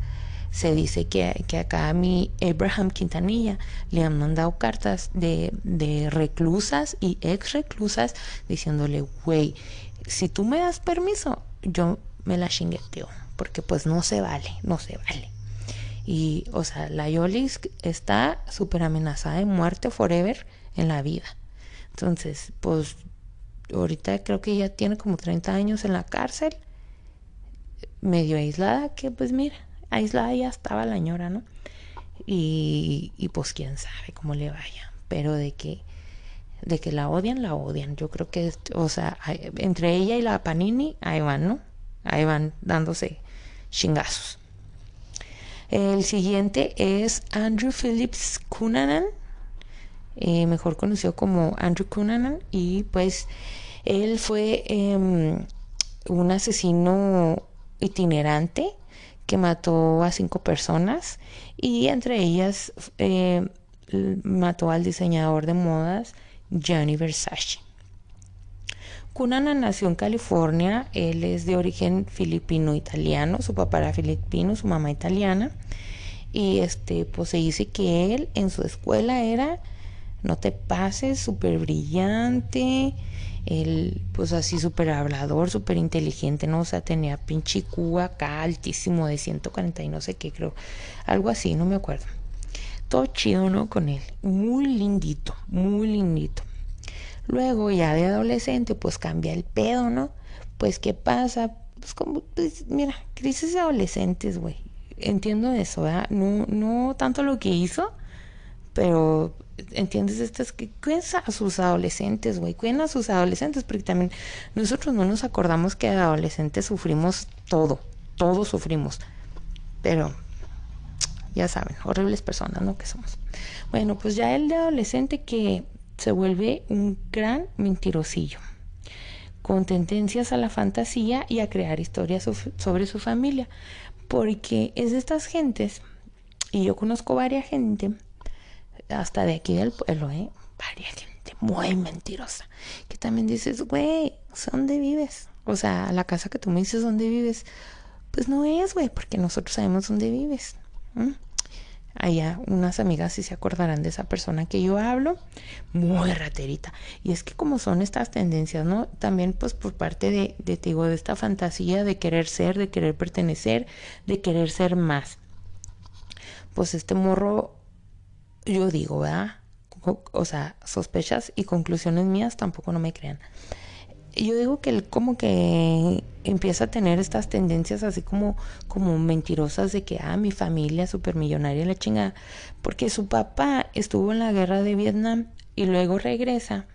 se dice que, que, acá a mi Abraham Quintanilla le han mandado cartas de, de reclusas y ex reclusas diciéndole, güey, si tú me das permiso, yo me la chingueteo, porque pues no se vale, no se vale. Y, o sea, la Yolis está súper amenazada de muerte forever en la vida. Entonces, pues, ahorita creo que ya tiene como 30 años en la cárcel, medio aislada, que pues mira, aislada ya estaba la ñora, ¿no? Y, y pues quién sabe cómo le vaya, pero de que de que la odian, la odian. Yo creo que, o sea, entre ella y la Panini, ahí van, ¿no? Ahí van dándose chingazos. El siguiente es Andrew Phillips Cunanan, eh, mejor conocido como Andrew Cunanan, y pues él fue em, un asesino itinerante que mató a cinco personas y entre ellas eh, mató al diseñador de modas Gianni Versace. Cunanan nació en California, él es de origen filipino-italiano, su papá era filipino, su mamá italiana, y este, pues se dice que él en su escuela era, no te pases, súper brillante, él pues así súper hablador, súper inteligente, ¿no? O sea, tenía pinche Cuba acá altísimo de 140 y no sé qué, creo, algo así, no me acuerdo todo chido, ¿no? Con él. Muy lindito, muy lindito. Luego ya de adolescente, pues cambia el pedo, ¿no? Pues, ¿qué pasa? Pues como, pues, mira, crisis de adolescentes, güey. Entiendo eso, ¿verdad? No, no tanto lo que hizo, pero entiendes esto es que cuiden a sus adolescentes, güey, cuiden a sus adolescentes, porque también nosotros no nos acordamos que de adolescentes sufrimos todo, todos sufrimos, pero ya saben, horribles personas, ¿no? Que somos. Bueno, pues ya el de adolescente que se vuelve un gran mentirosillo, con tendencias a la fantasía y a crear historias sobre su familia, porque es de estas gentes, y yo conozco varias gente, hasta de aquí del pueblo, ¿eh? Varias gente muy mentirosa, que también dices, güey, ¿dónde vives? O sea, la casa que tú me dices dónde vives, pues no es, güey, porque nosotros sabemos dónde vives allá unas amigas si se acordarán de esa persona que yo hablo, muy raterita. Y es que como son estas tendencias, ¿no? También pues por parte de, te digo, de esta fantasía de querer ser, de querer pertenecer, de querer ser más. pues este morro, yo digo, ¿verdad? O sea, sospechas y conclusiones mías tampoco no me crean. Yo digo que él como que empieza a tener estas tendencias así como, como mentirosas de que, ah, mi familia súper millonaria la chingada. Porque su papá estuvo en la guerra de Vietnam y luego regresa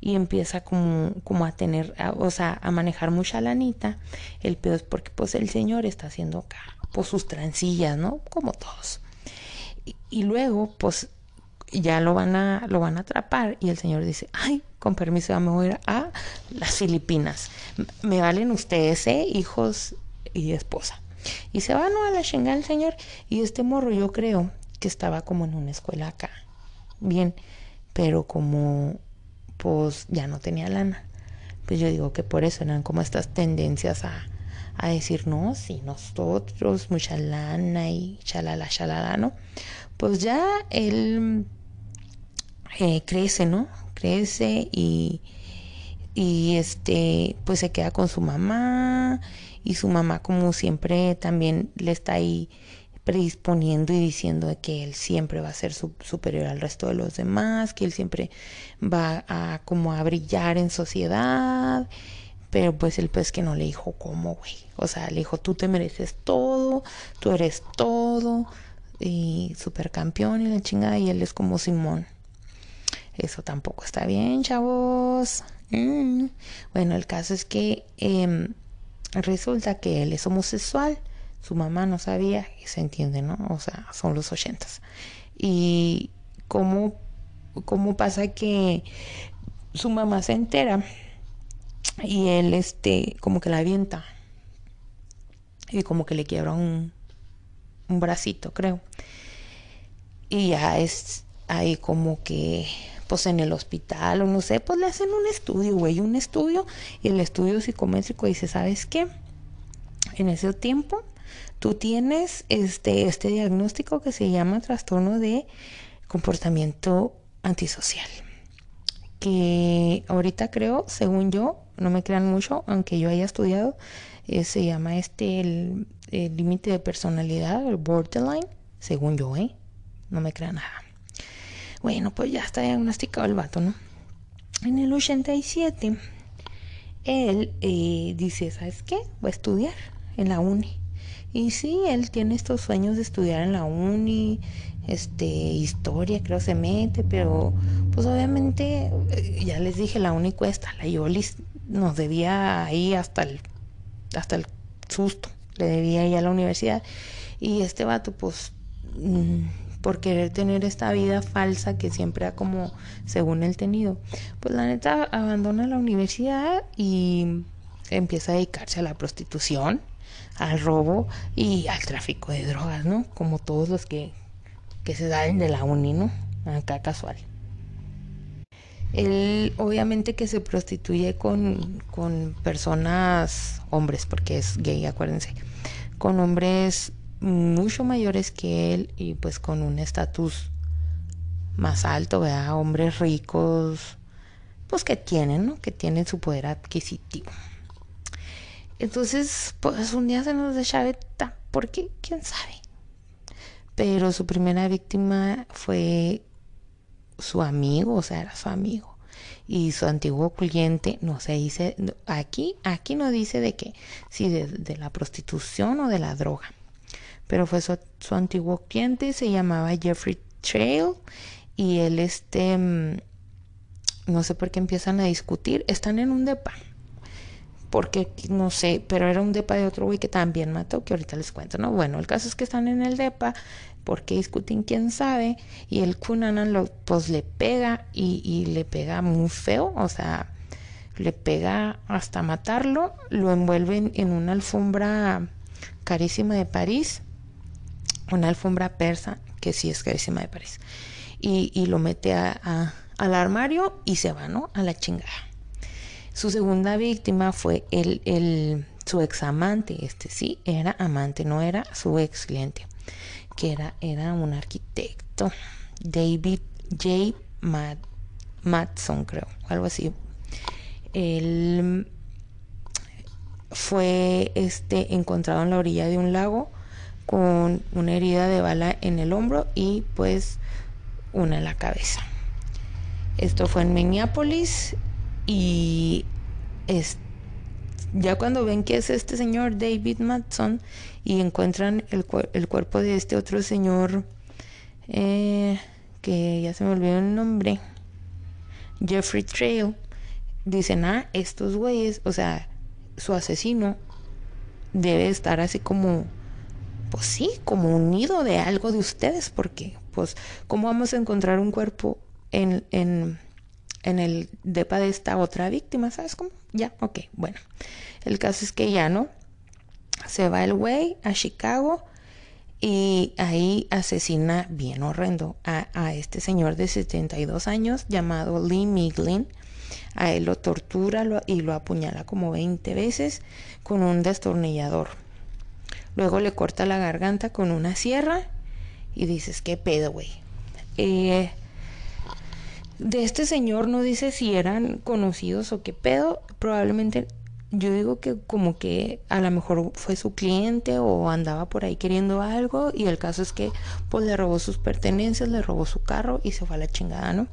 y empieza como, como a tener, o sea, a manejar mucha lanita. El peor es porque pues el señor está haciendo acá, pues sus trancillas, ¿no? Como todos. Y, luego, pues ya lo van a lo van a atrapar y el señor dice, "Ay, con permiso, ya me a ir a las Filipinas. Me valen ustedes, ¿eh? hijos y esposa." Y se va ¿no? a la chingada señor y este morro yo creo que estaba como en una escuela acá. Bien, pero como pues ya no tenía lana. Pues yo digo que por eso eran como estas tendencias a, a decir, no, si nosotros, mucha lana y chalala, chalala, ¿no? Pues ya él eh, crece, ¿no? Crece y, y este, pues se queda con su mamá y su mamá como siempre también le está ahí predisponiendo y diciendo que él siempre va a ser superior al resto de los demás, que él siempre va a como a brillar en sociedad, pero pues el pez que no le dijo cómo, güey. O sea, le dijo, tú te mereces todo, tú eres todo, y supercampeón y la chingada, y él es como Simón. Eso tampoco está bien, chavos. Mm. Bueno, el caso es que em, resulta que él es homosexual su mamá no sabía y se entiende, ¿no? O sea, son los ochentas. Y cómo, cómo pasa que su mamá se entera y él, este, como que la avienta y como que le quiebra un, un bracito, creo. Y ya es ahí como que, pues en el hospital o no sé, pues le hacen un estudio, güey, un estudio y el estudio psicométrico dice, ¿sabes qué? En ese tiempo tú tienes este, este diagnóstico que se llama trastorno de comportamiento antisocial. Que ahorita creo, según yo, no me crean mucho, aunque yo haya estudiado, eh, se llama este el límite de personalidad, el borderline, según yo, ¿eh? No me crean nada. Bueno, pues ya está diagnosticado el vato, ¿no? En el 87, él eh, dice, ¿sabes qué? Voy a estudiar en la uni. Y sí, él tiene estos sueños de estudiar en la uni, este, historia creo se mete, pero pues obviamente, eh, ya les dije, la uni cuesta, la Yolis nos debía ahí hasta el, hasta el susto, le debía ir a la universidad. Y este vato, pues, mm, por querer tener esta vida falsa que siempre ha como, según él tenido, pues la neta abandona la universidad y empieza a dedicarse a la prostitución al robo y al tráfico de drogas, ¿no? Como todos los que, que se dan de la uni, ¿no? Acá casual. Él obviamente que se prostituye con, con personas, hombres, porque es gay, acuérdense, con hombres mucho mayores que él y pues con un estatus más alto, ¿verdad? Hombres ricos, pues que tienen, ¿no? Que tienen su poder adquisitivo. Entonces, pues un día se nos chaveta. ¿Por qué? ¿Quién sabe? Pero su primera víctima fue su amigo, o sea, era su amigo. Y su antiguo cliente, no se dice, aquí, aquí no dice de qué, si de, la prostitución o de la droga. Pero fue su, su antiguo cliente, se llamaba Jeffrey Trail. Y él, este, mm, no sé por qué empiezan a discutir, están en un depa porque no sé, pero era un depa de otro güey que también mató, que ahorita les cuento, ¿no? Bueno, el caso es que están en el depa, porque discuten quién sabe, y el Kunanan lo, pues le pega y, y le pega muy feo, o sea, le pega hasta matarlo, lo envuelven en una alfombra carísima de París, una alfombra persa, que sí es carísima de París, y, y lo mete a, al armario y se va, ¿no? A la chingada. Su segunda víctima fue el, el, su ex amante, este sí, era amante, no era su ex cliente, que era, era un arquitecto, David J. Matson, creo, algo así. Él fue este, encontrado en la orilla de un lago, con una herida de bala en el hombro y pues una en la cabeza. Esto fue en Minneapolis y es, ya cuando ven que es este señor David Matson y encuentran el, el cuerpo de este otro señor eh, que ya se me olvidó el nombre, Jeffrey Trail, dicen, ah, estos güeyes, o sea, su asesino debe estar así como, pues sí, como unido de algo de ustedes, porque, pues, ¿cómo vamos a encontrar un cuerpo en, en, el depa de esta otra víctima? ¿Sabes cómo? Ya, ok, bueno. El caso es que ya no. Se va el güey a Chicago y ahí asesina bien horrendo a, a, este señor de 72 años llamado Lee Miglin. A él lo tortura y lo apuñala como 20 veces con un destornillador. Luego le corta la garganta con una sierra y dices, ¿qué pedo, güey? Eh, de este señor no dice si eran conocidos o qué pedo. Probablemente yo digo que como que a lo mejor fue su cliente o andaba por ahí queriendo algo y el caso es que pues le robó sus pertenencias, le robó su carro y se fue a la chingada, ¿no?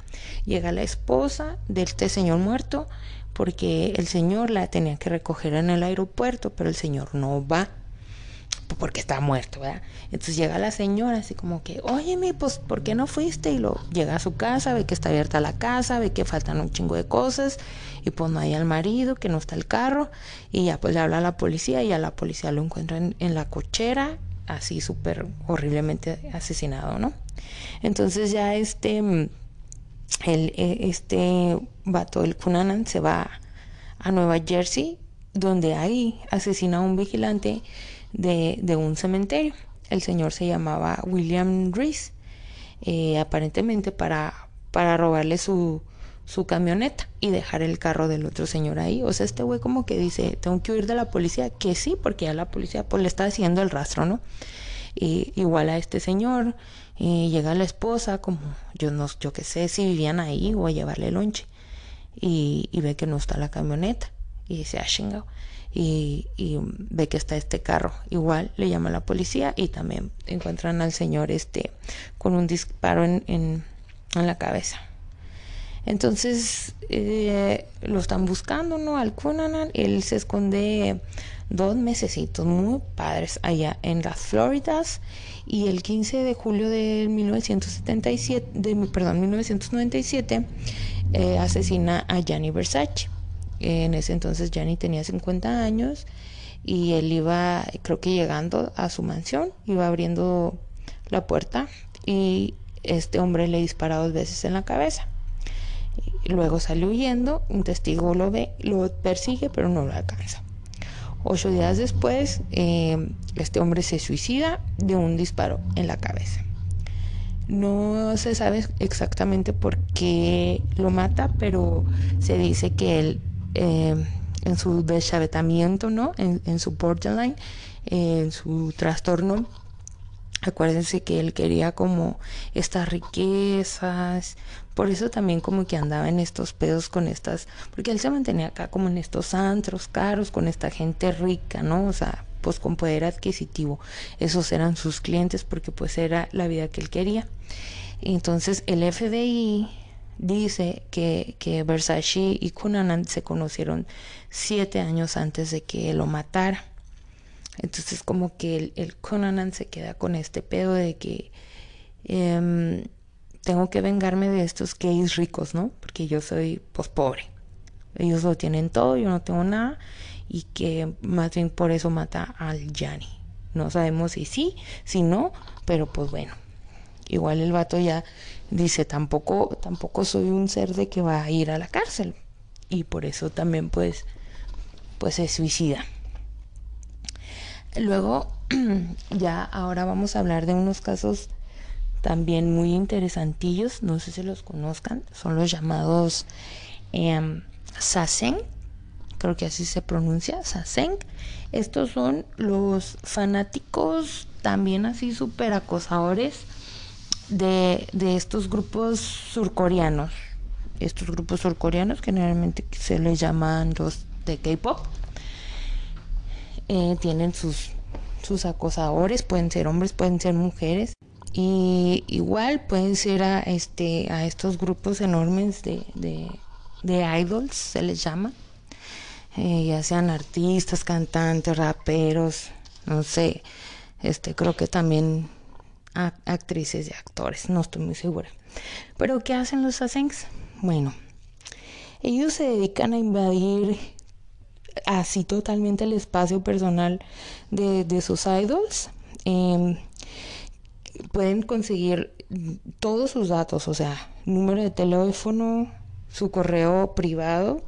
Llega la esposa de este señor muerto porque el señor la tenía que recoger en el aeropuerto, pero el señor no va porque está muerto, ¿verdad? Entonces llega la señora así como que, óyeme, pues, ¿por qué no fuiste? Y lo llega a su casa, ve que está abierta la casa, ve que faltan un chingo de cosas, y pues no hay al marido, que no está el carro, y ya pues le habla a la policía, y a la policía lo encuentran en, la cochera, así súper horriblemente asesinado, ¿no? Entonces ya este, el, e, este vato, el Cunanan, se va a Nueva Jersey, donde ahí asesina a un vigilante de, un cementerio. El señor se llamaba William Reese, eh, aparentemente para, para robarle su, su camioneta y dejar el carro del otro señor ahí. O sea, este güey como que dice, tengo que huir de la policía, que sí, porque ya la policía pues le está haciendo el rastro, ¿no? Igual a este señor, y llega la esposa, como yo no, yo qué sé si vivían ahí o a llevarle lonche, y, y ve que no está la camioneta, y dice, ah, chingado y, ve que está este carro. Igual le llama a la policía y también encuentran al señor este con un disparo en, en, la cabeza. Entonces eh, lo están buscando, ¿no? Al Cunanan. Él se esconde dos mesecitos muy padres allá en las Floridas. Y el 15 de julio de 1977, de, perdón, 1997, eh, asesina a Gianni Versace. En ese entonces Gianni tenía 50 años y él iba, creo que llegando a su mansión, iba abriendo la puerta y este hombre le dispara dos veces en la cabeza. luego sale huyendo, un testigo lo ve, lo persigue, pero no lo alcanza. Ocho días después, eh, este hombre se suicida de un disparo en la cabeza. No se sabe exactamente por qué lo mata, pero se dice que él eh, en su deschavetamiento, ¿no? En, su borderline, en su trastorno. Acuérdense que él quería como estas riquezas, por eso también como que andaba en estos pedos con estas, porque él se mantenía acá como en estos antros caros, con esta gente rica, ¿no? O sea, pues con poder adquisitivo. Esos eran sus clientes porque pues era la vida que él quería. Entonces el FBI dice que, que Versace y Cunanan se conocieron siete años antes de que lo matara. Entonces como que el, el se queda con este pedo de que em, tengo que vengarme de estos gays ricos, ¿no? Porque yo soy pues pobre. Ellos lo tienen todo, yo no tengo nada. Y que más bien por eso mata al Gianni. No sabemos si sí, si no, pero pues bueno. Igual el vato ya dice, tampoco, tampoco soy un ser de que va a ir a la cárcel. Y por eso también pues, pues se suicida. Luego, ya ahora vamos a hablar de unos casos también muy interesantillos, no sé si los conozcan, son los llamados eh, Sasen, creo que así se pronuncia, Sasen. Estos son los fanáticos también así súper acosadores de, de estos grupos surcoreanos. Estos grupos surcoreanos generalmente se les llaman los de K-pop. Eh, tienen sus, sus acosadores, pueden ser hombres, pueden ser mujeres. Y igual pueden ser a, este, a estos grupos enormes de, de, de idols, se les llama. Eh, ya sean artistas, cantantes, raperos, no sé. Este, creo que también actrices y actores, no estoy muy segura. Pero ¿qué hacen los Ascengs? Bueno, ellos se dedican a invadir así totalmente el espacio personal de, sus idols. Em, pueden conseguir todos sus datos, o sea, número de teléfono, su correo privado,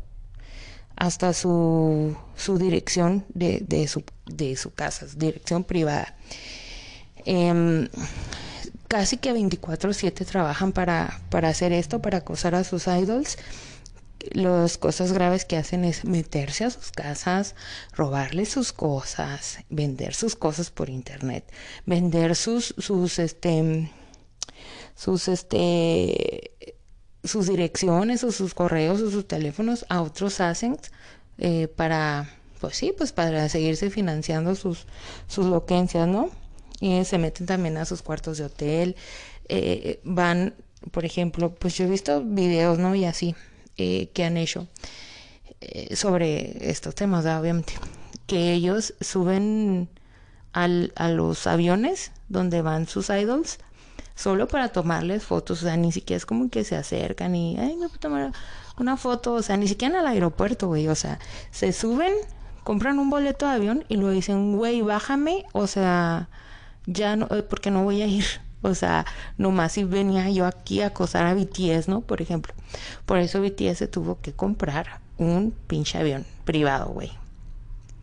hasta su, su dirección de, de, su, de su casa, dirección privada. Em, casi que 24/7 trabajan para, para hacer esto, para acosar a sus idols. Las cosas graves que hacen es meterse a sus casas, robarles sus cosas, vender sus cosas por internet, vender sus, sus, este, sus, este, sus direcciones o sus correos o sus teléfonos a otros assets eh, para, pues sí, pues para seguirse financiando sus, sus loquencias, ¿no? Y se meten también a sus cuartos de hotel, eh, van, por ejemplo, pues yo he visto videos, ¿no? Y así, eh, que han hecho eh, sobre estos temas, obviamente, que ellos suben al, a los aviones donde van sus idols solo para tomarles fotos, o sea, ni siquiera es como que se acercan y, ay, me puedo tomar una foto, o sea, ni siquiera el aeropuerto, güey, o sea, se suben, compran un boleto de avión y luego dicen, güey, bájame, o sea, ya no, eh, porque no voy a ir. O sea, nomás si venía yo aquí a acosar a BTS, ¿no? Por ejemplo. Por eso BTS se tuvo que comprar un pinche avión privado, güey.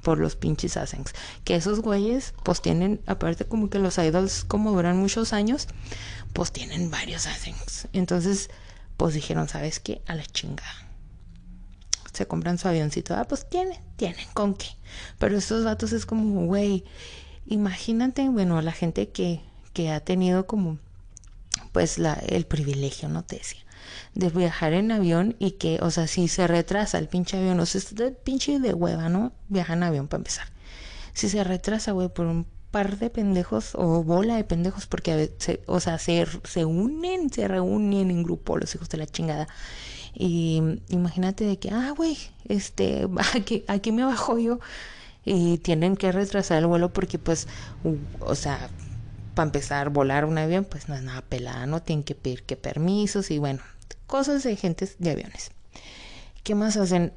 Por los pinches Ascengs. Que esos güeyes, pues tienen, aparte como que los idols, como duran muchos años, pues tienen varios Ascengs. Entonces, pues dijeron, ¿sabes qué? A la chingada. Se compran su avioncito. Ah, pues tienen, tienen, ¿con qué? Pero estos datos es como, güey, imagínate, bueno, la gente que, que ha tenido como, pues, la, el privilegio, no te decía, de viajar en avión y que, o sea, si se retrasa el pinche avión, o sea, es de pinche de hueva, ¿no? Viaja en avión para empezar. Si se retrasa, güey, por un par de pendejos o bola de pendejos porque a veces, o sea, se, se unen, se reúnen en grupo los hijos de la chingada. Y imagínate de que, ah, güey, este, aquí, aquí me bajo yo y tienen que retrasar el vuelo porque pues, o sea, para empezar a volar un avión pues no es nada pelada, no tienen que pedir que permisos y bueno, cosas de gentes de aviones. ¿Qué más hacen?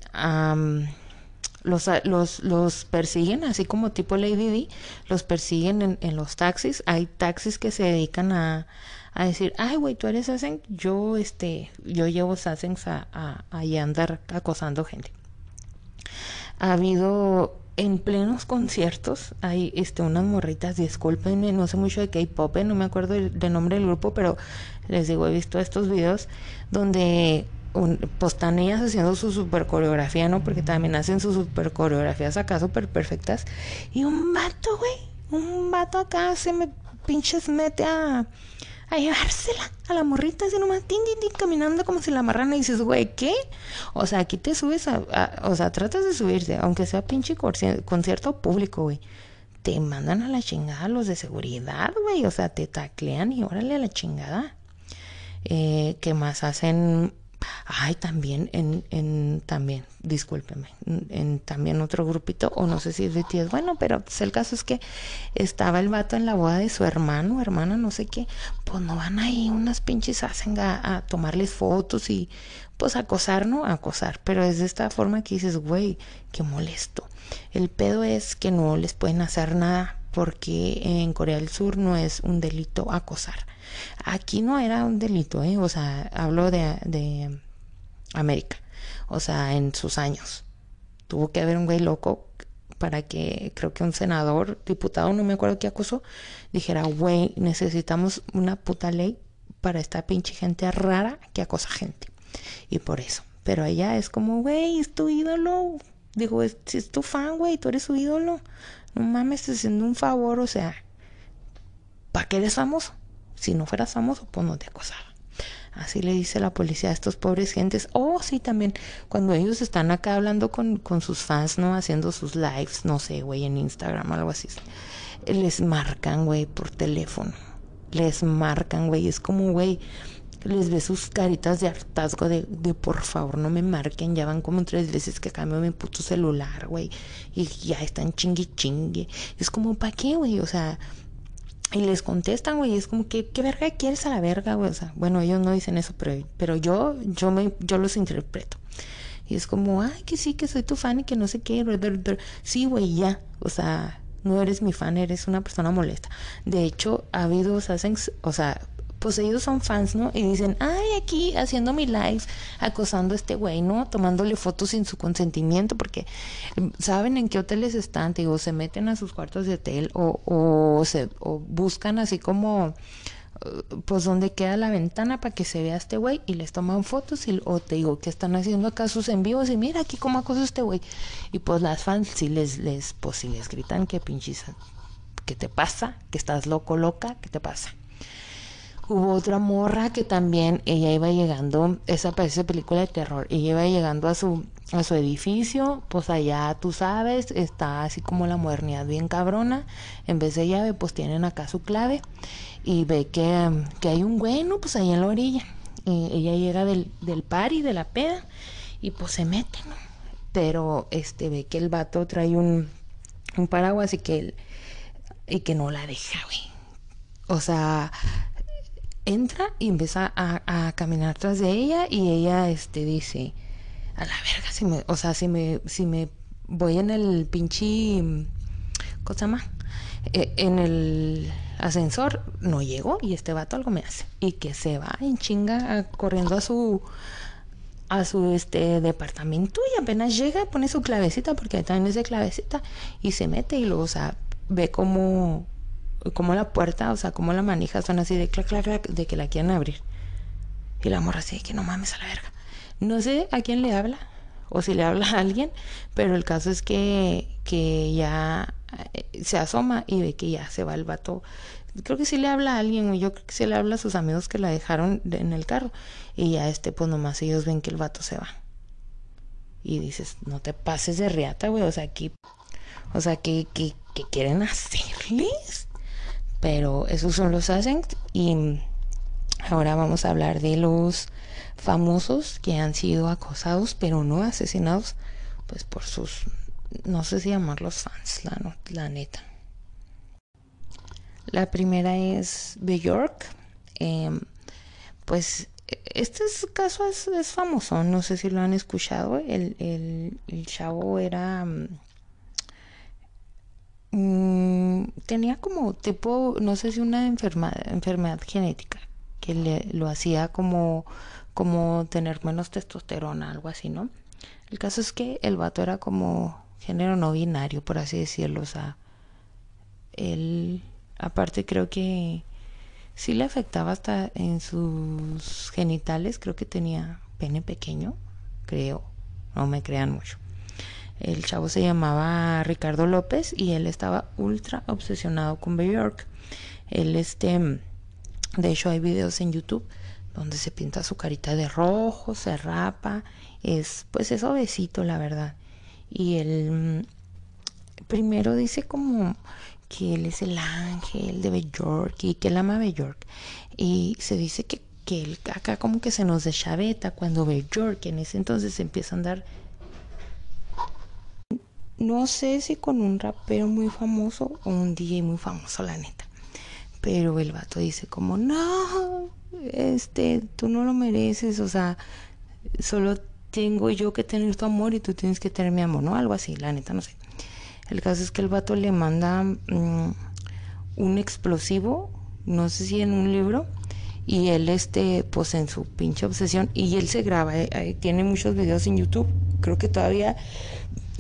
los, los, los persiguen, así como tipo Lady D, los persiguen en, en los taxis. Hay taxis que se dedican a, a decir, ay, güey, tú eres Sassen, yo, este, yo llevo Sassens a, a, a andar acosando gente. Ha habido en plenos conciertos hay este unas morritas, discúlpenme, no sé mucho de K-pop, eh, no me acuerdo del, nombre del grupo, pero les digo, he visto estos videos donde un, pues están ellas haciendo su super coreografía, ¿no? Porque también hacen sus super coreografías acá súper perfectas. Y un vato, güey, un vato acá se me pinches mete a a llevársela a la morrita así nomás, tin, tin, caminando como si la amarran y dices, güey, ¿qué? O sea, aquí te subes a, o sea, tratas de subirte, aunque sea pinche concierto público, güey. Te mandan a la chingada los de seguridad, güey. O sea, te taclean y órale a la chingada. Eh, ¿Qué más hacen? Ay, también en, en también, discúlpeme, en, también otro grupito, o no sé si es BTS, bueno, pero pues, el caso es que estaba el vato en la boda de su hermano, hermana, no sé qué, pues no van ahí unas pinches hacen a, tomarles fotos y pues acosar, ¿no? Acosar, pero es de esta forma que dices, güey, qué molesto. El pedo es que no les pueden hacer nada porque en Corea del Sur no es un delito acosar. Aquí no era un delito, ¿eh? O sea, hablo de, de América. O sea, en sus años. Tuvo que haber un güey loco para que creo que un senador, diputado, no me acuerdo qué acusó, dijera, güey, necesitamos una puta ley para esta pinche gente rara que acosa gente. Y por eso. Pero ella es como, güey, es tu ídolo. Digo, si es tu fan, güey, tú eres su ídolo. No mames, estás haciendo un favor, o sea, ¿para qué eres famoso? Si no fueras famoso, pues no te acosaba. Así le dice la policía a estos pobres gentes. Oh, sí, también cuando ellos están acá hablando con, con sus fans, ¿no? Haciendo sus lives, no sé, güey, en Instagram, algo así. les marcan, güey, por teléfono. Les marcan, güey. Es como, güey, les ve sus caritas de hartazgo de, de por favor no me marquen. Ya van como tres veces que cambio mi puto celular, güey. Y ya están chingui chingue. Es como, ¿para qué, güey? O sea, y les contestan, güey, es como que, ¿qué verga quieres a la verga, güey? O sea, bueno, ellos no dicen eso, pero, pero yo, yo me, yo los interpreto. Y es como, ay, que sí, que soy tu fan y que no sé qué, sí, güey, ya. O sea, no eres mi fan, eres una persona molesta. De hecho, ha habido, o sea, pues ellos son fans, ¿no? Y dicen, ay, aquí haciendo mi live, acosando a este güey, ¿no? Tomándole fotos sin su consentimiento, porque em, saben en qué hoteles están, digo, se meten a sus cuartos de hotel o, o, se, o buscan así como eh, pues donde queda la ventana para que se vea este güey y les toman fotos y o te digo que están haciendo acá sus envíos y mira aquí cómo acoso este güey y pues las fans sí les les pues si les gritan que pinches qué te pasa que estás loco loca qué te pasa Hubo otra morra que también ella iba llegando, esa parece película de terror, ella iba llegando a su a su edificio, pues allá tú sabes, está así como la modernidad bien cabrona, en vez de llave pues tienen acá su clave y ve que, que hay un bueno pues ahí en la orilla. Y ella llega del, del y de la peda y pues se mete, ¿no? Pero este ve que el vato trae un, un paraguas y que, y que no la deja, güey. O sea, entra y empieza a, caminar tras de ella y ella este dice a la verga si me o sea si me si me voy en el pinche cosa más e, en el ascensor no llego y este vato algo me hace y que se va en chinga corriendo a su a su este departamento y apenas llega pone su clavecita porque también es de clavecita y se mete y luego o sea ve como como la puerta, o sea, como la manija son así de clac, clac, clac, de que la quieren abrir. Y la morra así de que no mames a la verga. No sé a quién le habla o si le habla a alguien, pero el caso es que, que ya eh, se asoma y ve que ya se va el vato. Creo que sí le habla a alguien, o yo creo que sí le habla a sus amigos que la dejaron en el carro. Y ya este, pues nomás ellos ven que el vato se va. Y dices, no te pases de riata, güey. O sea, aquí, o sea, ¿qué, qué, qué quieren hacerles? Pero esos son los Ascenks y ahora vamos a hablar de los famosos que han sido acosados pero no asesinados pues por sus no sé si llamarlos fans la, la neta. La primera es Bjork eh, pues este caso es, famoso no sé si lo han escuchado. El, el, el chavo era mm, tenía como tipo, no sé si una enfermedad, enfermedad genética, que le, lo hacía como, como tener menos testosterona, algo así, ¿no? El caso es que el vato era como género no binario, por así decirlo, o sea, él, aparte creo que sí le afectaba hasta en sus genitales, creo que tenía pene pequeño, creo, no me crean mucho. El chavo se llamaba Ricardo López y él estaba ultra obsesionado con Bjork. Él, este, de hecho, hay videos en YouTube donde se pinta su carita de rojo, se rapa, es, pues es obesito, la verdad. Y él mm, primero dice como que él es el ángel de Bjork y que él ama Bjork. Y se dice que, que él acá como que se nos deschaveta cuando Bjork en ese entonces empieza a andar no sé si con un rapero muy famoso o un DJ muy famoso, la neta. Pero el vato dice como, no, este, tú no lo mereces, o sea, solo tengo yo que tener tu amor y tú tienes que tener mi amor, ¿no? Algo así, la neta, no sé. El caso es que el vato le manda mm, un explosivo, no sé si en un libro, y él, este, pues en su pinche obsesión, y él se graba, eh, tiene muchos videos en YouTube, creo que todavía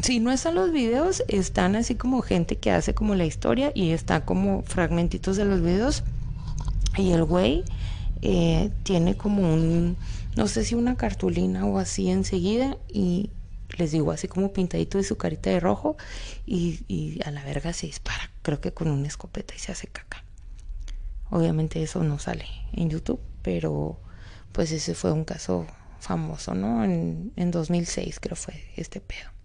si no están los videos, están así como gente que hace como la historia y está como fragmentitos de los videos. Y el güey eh, tiene como un, no sé si una cartulina o así enseguida y les digo así como pintadito de su carita de rojo y, y a la verga se dispara, creo que con una escopeta y se hace caca. Obviamente eso no sale en YouTube, pero pues ese fue un caso famoso, ¿no? En, en 2006 creo fue este pedo.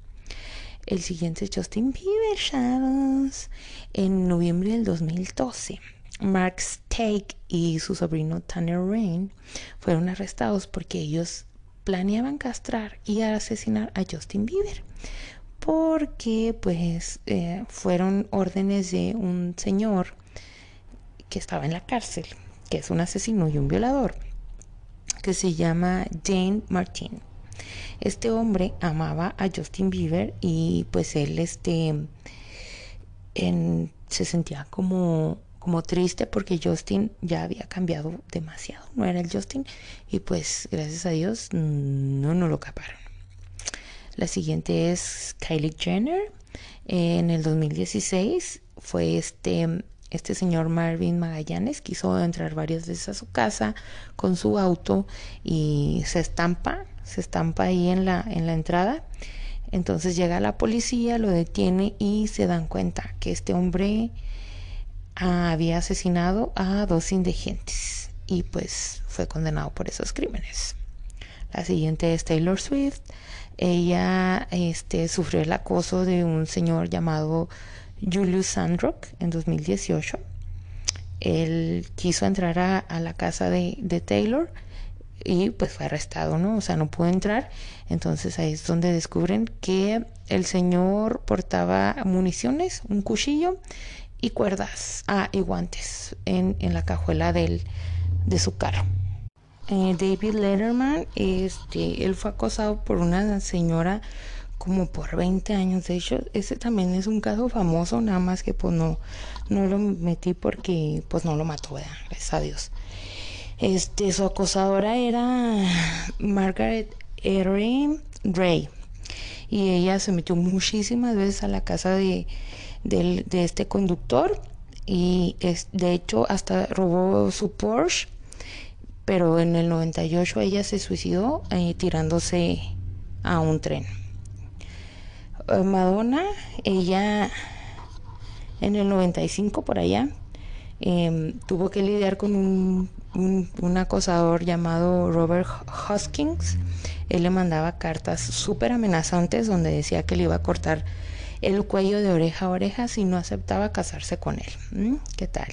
El siguiente es Justin Bieber, chavos. En noviembre del 2012, Mark Stake y su sobrino Tanner Rain fueron arrestados porque ellos planeaban castrar y asesinar a Justin Bieber porque pues eh, fueron órdenes de un señor que estaba en la cárcel, que es un asesino y un violador, que se llama Jane Martin. Este hombre amaba a Justin Bieber y pues él este se sentía como como triste porque Justin ya había cambiado demasiado, no era el Justin y pues gracias a Dios no no lo caparon. La siguiente es Kylie Jenner. En el 2016 fue este este señor Marvin Magallanes quiso entrar varias veces a su casa con su auto y se estampa, se estampa ahí en la, en la entrada. Entonces llega la policía, lo detiene y se dan cuenta que este hombre había asesinado a dos indigentes y pues fue condenado por esos crímenes. La siguiente es Taylor Swift. Ella este, sufrió el acoso de un señor llamado Julius Sandrock en 2018. Él quiso entrar a, la casa de, Taylor y pues fue arrestado, ¿no? O sea, no pudo entrar. Entonces ahí es donde descubren que el señor portaba municiones, un cuchillo y cuerdas, ah, y guantes en, la cajuela del, de su carro. Eh, David Letterman, este, él fue acosado por una señora como por 20 años. De hecho, ese también es un caso famoso, nada más que pues no, no lo metí porque pues no lo mató, gracias a Dios. Este, su acosadora era Margaret Erin Ray y ella se metió muchísimas veces a la casa de, de, este conductor y es, de hecho hasta robó su Porsche pero en el 98 ella se suicidó eh, tirándose a un tren. Eh, Madonna, ella en el 95 por allá, em, tuvo que lidiar con un, un, acosador llamado Robert Hoskins. Él le mandaba cartas súper amenazantes donde decía que le iba a cortar el cuello de oreja a oreja si no aceptaba casarse con él. ¿Mm? ¿Qué tal?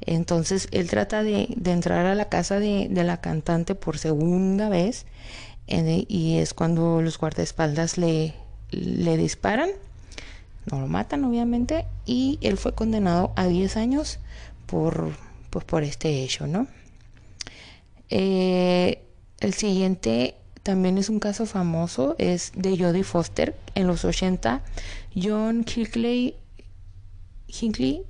Entonces él trata de, entrar a la casa de, la cantante por segunda vez y es cuando los guardaespaldas le, le disparan, no lo matan obviamente, y él fue condenado a 10 años por, pues, por este hecho, ¿no? Eh, el siguiente también es un caso famoso, es de Jodie Foster. En los 80, John Hinckley, Hinckley,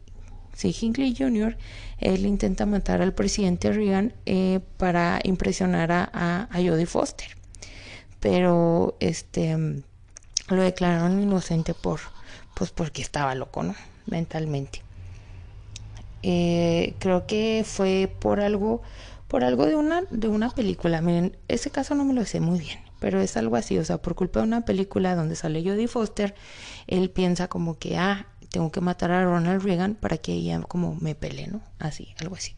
sí, Hinckley Jr., él intenta matar al presidente Reagan eh, para impresionar a, a, a Jodie Foster. Pero este lo declararon inocente por pues porque estaba loco no mentalmente eh, creo que fue por algo por algo de una de una película. Miren ese caso no me lo sé muy bien pero es algo así o sea por culpa de una película donde sale Jodie Foster él piensa como que ah tengo que matar a Ronald Reagan para que ella como me pele no así algo así.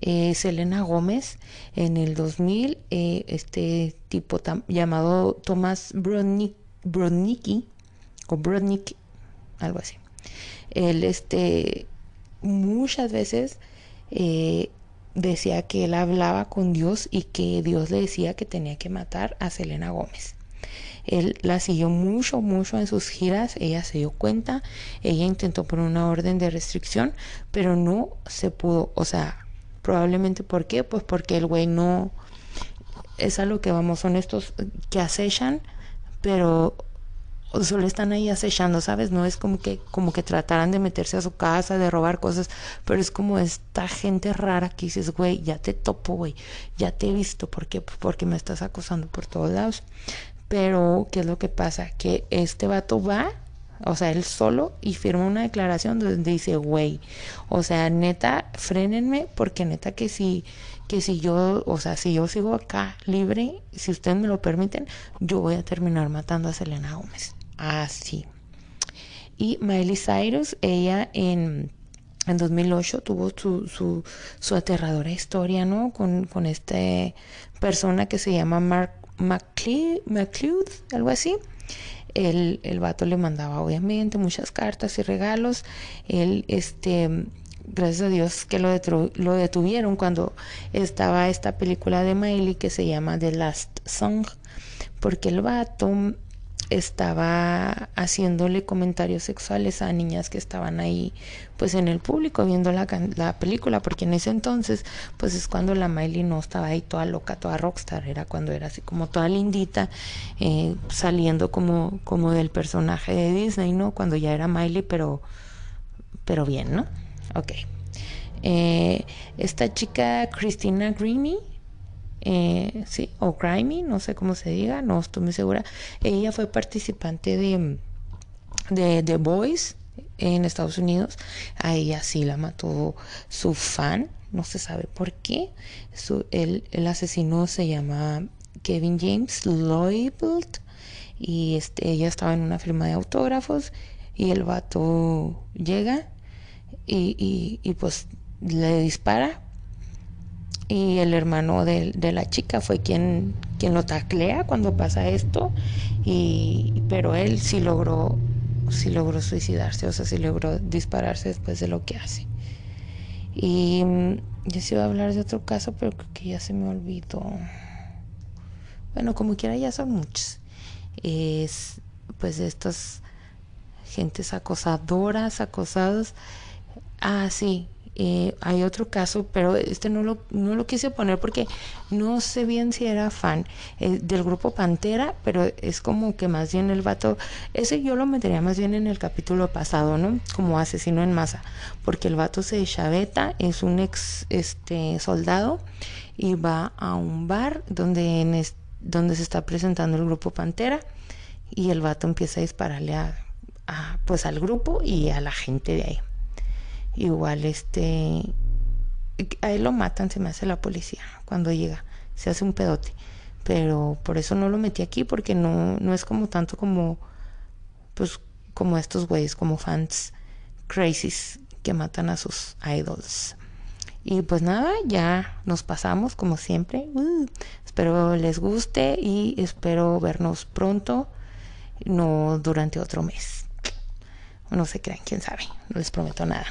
Eh, Selena Gómez en el 2000 eh, este tipo llamado Thomas Brodnick Brodnicki o Brodnick, algo así. Él, este, muchas veces eh, decía que él hablaba con Dios y que Dios le decía que tenía que matar a Selena Gómez. Él la siguió mucho, mucho en sus giras, ella se dio cuenta, ella intentó poner una orden de restricción, pero no se pudo, o sea, probablemente ¿por qué? Pues porque el güey no, es a lo que vamos, son estos que acechan pero solo están ahí acechando, ¿sabes? No es como que, como que trataran de meterse a su casa, de robar cosas, pero es como esta gente rara que dices, güey, ya te topo, güey, ya te he visto, ¿por qué? Porque me estás acosando por todos lados. Pero, ¿qué es lo que pasa? Que este vato va, o sea, él solo, y firma una declaración donde dice, güey, o sea, neta, frénenme, porque neta que si que si yo, o sea, si yo sigo acá libre, si ustedes me lo permiten, yo voy a terminar matando a Selena Gómez. Así. Y Miley Cyrus, ella en, en 2008 tuvo su, su, su aterradora historia, ¿no? Con, con esta persona que se llama Mark McLeod, algo así. el, el vato le mandaba obviamente muchas cartas y regalos. Él, este, gracias a Dios que lo, lo detuvieron cuando estaba esta película de Miley que se llama The Last Song, porque el vato estaba haciéndole comentarios sexuales a niñas que estaban ahí pues en el público viendo la, la, película porque en ese entonces pues es cuando la Miley no estaba ahí toda loca toda rockstar era cuando era así como toda lindita eh, saliendo como como del personaje de Disney no cuando ya era Miley pero pero bien no ok. Eh, esta chica Christina Grimmie eh, sí, o Crimey, no sé cómo se diga, no estoy muy segura. Ella fue participante de, The Boys en Estados Unidos. A ella sí la mató su fan, no se sabe por qué. El, asesino se llama Kevin James Loybold y este, ella estaba en una firma de autógrafos y el vato llega y, y pues le dispara y el hermano de, de, la chica fue quien, quien lo taclea cuando pasa esto, y, pero él sí logró, sí logró suicidarse, o sea, sí logró dispararse después de lo que hace. Y mm, yo sí iba a hablar de otro caso, pero creo que ya se me olvidó. Bueno, como quiera, ya son muchos. Es pues de estas gentes acosadoras, acosados. Ah, sí, eh, hay otro caso, pero este no lo, no lo quise poner porque no sé bien si era fan eh, del grupo Pantera, pero es como que más bien el vato, ese yo lo metería más bien en el capítulo pasado, ¿no? Como asesino en masa, porque el vato se chaveta, es un ex este soldado y va a un bar donde, en donde se está presentando el grupo Pantera y el vato empieza a dispararle a, pues al grupo y a la gente de ahí igual este a él lo matan se me hace la policía cuando llega se hace un pedote pero por eso no lo metí aquí porque no no es como tanto como pues como estos güeyes como fans crazies que matan a sus idols. Y pues nada ya nos pasamos como siempre. Uh, espero les guste y espero vernos pronto no durante otro mes. No se crean quién sabe no les prometo nada